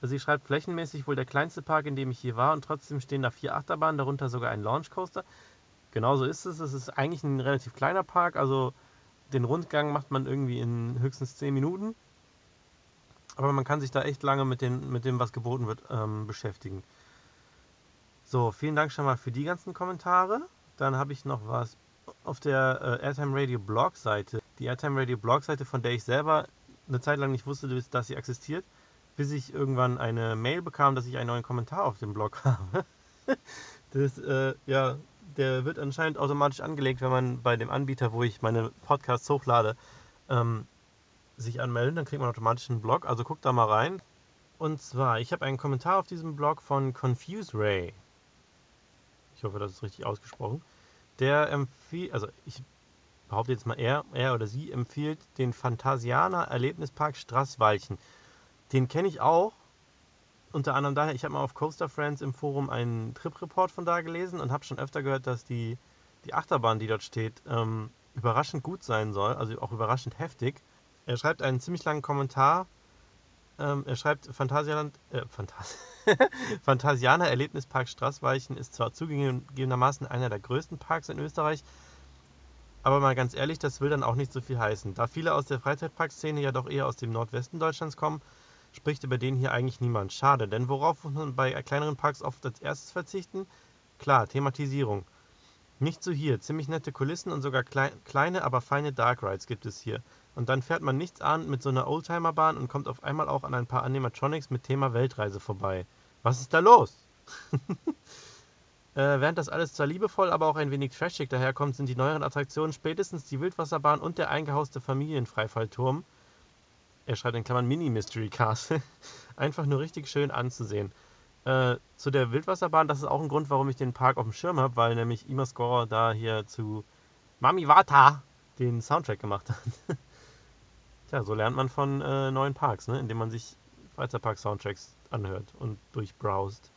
Sie schreibt flächenmäßig wohl der kleinste Park, in dem ich hier war und trotzdem stehen da vier Achterbahnen, darunter sogar ein Launchcoaster. Genauso ist es. Es ist eigentlich ein relativ kleiner Park, also den Rundgang macht man irgendwie in höchstens 10 Minuten. Aber man kann sich da echt lange mit, den, mit dem, was geboten wird, ähm, beschäftigen. So, vielen Dank schon mal für die ganzen Kommentare. Dann habe ich noch was auf der äh, Airtime Radio Blog Seite. Die Airtime Radio Blog Seite, von der ich selber eine Zeit lang nicht wusste, dass sie existiert, bis ich irgendwann eine Mail bekam, dass ich einen neuen Kommentar auf dem Blog habe. das, äh, ja, der wird anscheinend automatisch angelegt, wenn man bei dem Anbieter, wo ich meine Podcasts hochlade, ähm, sich anmeldet. Dann kriegt man automatisch einen Blog. Also guckt da mal rein. Und zwar, ich habe einen Kommentar auf diesem Blog von Confuse Ray. Ich hoffe, das ist richtig ausgesprochen. Der empfiehlt, also ich behaupte jetzt mal, er, er oder sie empfiehlt den Phantasianer Erlebnispark Straßwalchen. Den kenne ich auch. Unter anderem daher, ich habe mal auf Coaster Friends im Forum einen Trip-Report von da gelesen und habe schon öfter gehört, dass die, die Achterbahn, die dort steht, ähm, überraschend gut sein soll, also auch überraschend heftig. Er schreibt einen ziemlich langen Kommentar. Ähm, er schreibt, Phantasialand, äh, Phantas Phantasianer Erlebnispark Straßweichen ist zwar zugegebenermaßen einer der größten Parks in Österreich, aber mal ganz ehrlich, das will dann auch nicht so viel heißen. Da viele aus der Freizeitparkszene ja doch eher aus dem Nordwesten Deutschlands kommen, spricht über den hier eigentlich niemand. Schade, denn worauf muss man bei kleineren Parks oft als erstes verzichten? Klar, Thematisierung. Nicht so hier. Ziemlich nette Kulissen und sogar klei kleine, aber feine Dark Rides gibt es hier. Und dann fährt man nichts an mit so einer Oldtimerbahn und kommt auf einmal auch an ein paar Animatronics mit Thema Weltreise vorbei. Was ist da los? äh, während das alles zwar liebevoll, aber auch ein wenig trashig daherkommt, sind die neueren Attraktionen spätestens die Wildwasserbahn und der eingehauste Familienfreifallturm er schreibt in Klammern Mini Mystery Castle, einfach nur richtig schön anzusehen. Äh, zu der Wildwasserbahn, das ist auch ein Grund, warum ich den Park auf dem Schirm habe, weil nämlich Imascore da hier zu Mami Wata den Soundtrack gemacht hat. Tja, so lernt man von äh, neuen Parks, ne? indem man sich Freizeitpark-Soundtracks anhört und durchbrowst.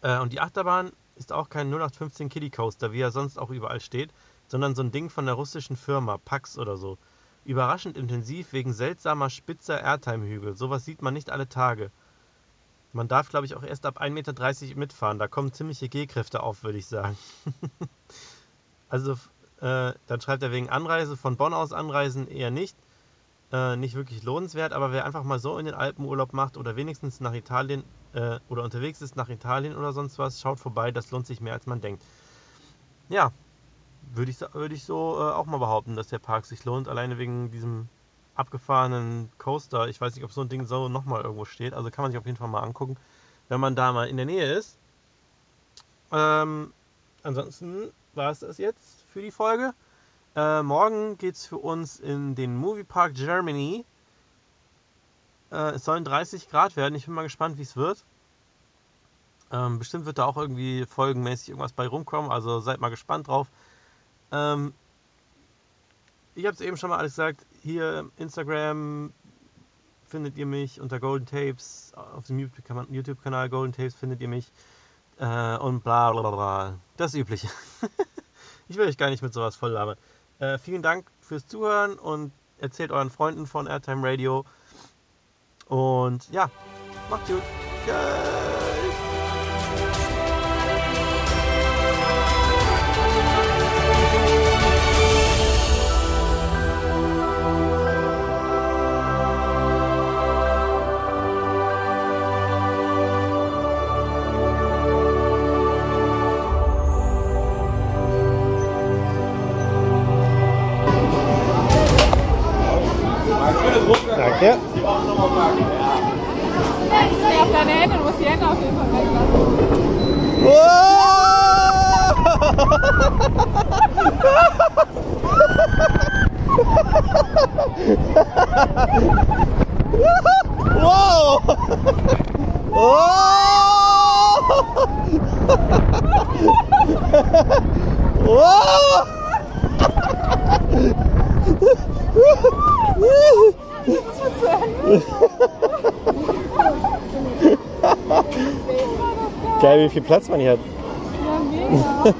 Äh, und die Achterbahn ist auch kein 0815 Kiddie Coaster, wie er sonst auch überall steht, sondern so ein Ding von der russischen Firma, Pax oder so. Überraschend intensiv wegen seltsamer spitzer Airtime-Hügel. Sowas sieht man nicht alle Tage. Man darf, glaube ich, auch erst ab 1,30 Meter mitfahren. Da kommen ziemliche G-Kräfte auf, würde ich sagen. also, äh, dann schreibt er wegen Anreise, von Bonn aus anreisen eher nicht. Äh, nicht wirklich lohnenswert, aber wer einfach mal so in den Alpen Urlaub macht oder wenigstens nach Italien äh, oder unterwegs ist nach Italien oder sonst was, schaut vorbei. Das lohnt sich mehr, als man denkt. Ja, würde ich, würd ich so äh, auch mal behaupten, dass der Park sich lohnt, alleine wegen diesem abgefahrenen Coaster. Ich weiß nicht, ob so ein Ding so nochmal irgendwo steht. Also kann man sich auf jeden Fall mal angucken, wenn man da mal in der Nähe ist. Ähm, ansonsten war es das jetzt für die Folge. Äh, morgen geht es für uns in den Movie Park Germany. Äh, es sollen 30 Grad werden. Ich bin mal gespannt, wie es wird. Ähm, bestimmt wird da auch irgendwie folgenmäßig irgendwas bei rumkommen. Also seid mal gespannt drauf. Ähm, ich habe es eben schon mal alles gesagt. Hier Instagram findet ihr mich unter Golden Tapes. Auf dem YouTube-Kanal Golden Tapes findet ihr mich. Äh, und bla bla bla. Das Übliche. ich will euch gar nicht mit sowas voll labern. Äh, vielen Dank fürs Zuhören und erzählt euren Freunden von Airtime Radio. Und ja, macht's gut. Tschüss. Ja. Ich glaube, deine Hände, muss die Hände auf jeden Fall weglassen. wow! Wow! Wow! Geil, wie viel Platz man hier hat. Ja, mega.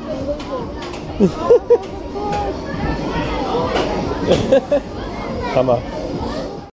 Hammer.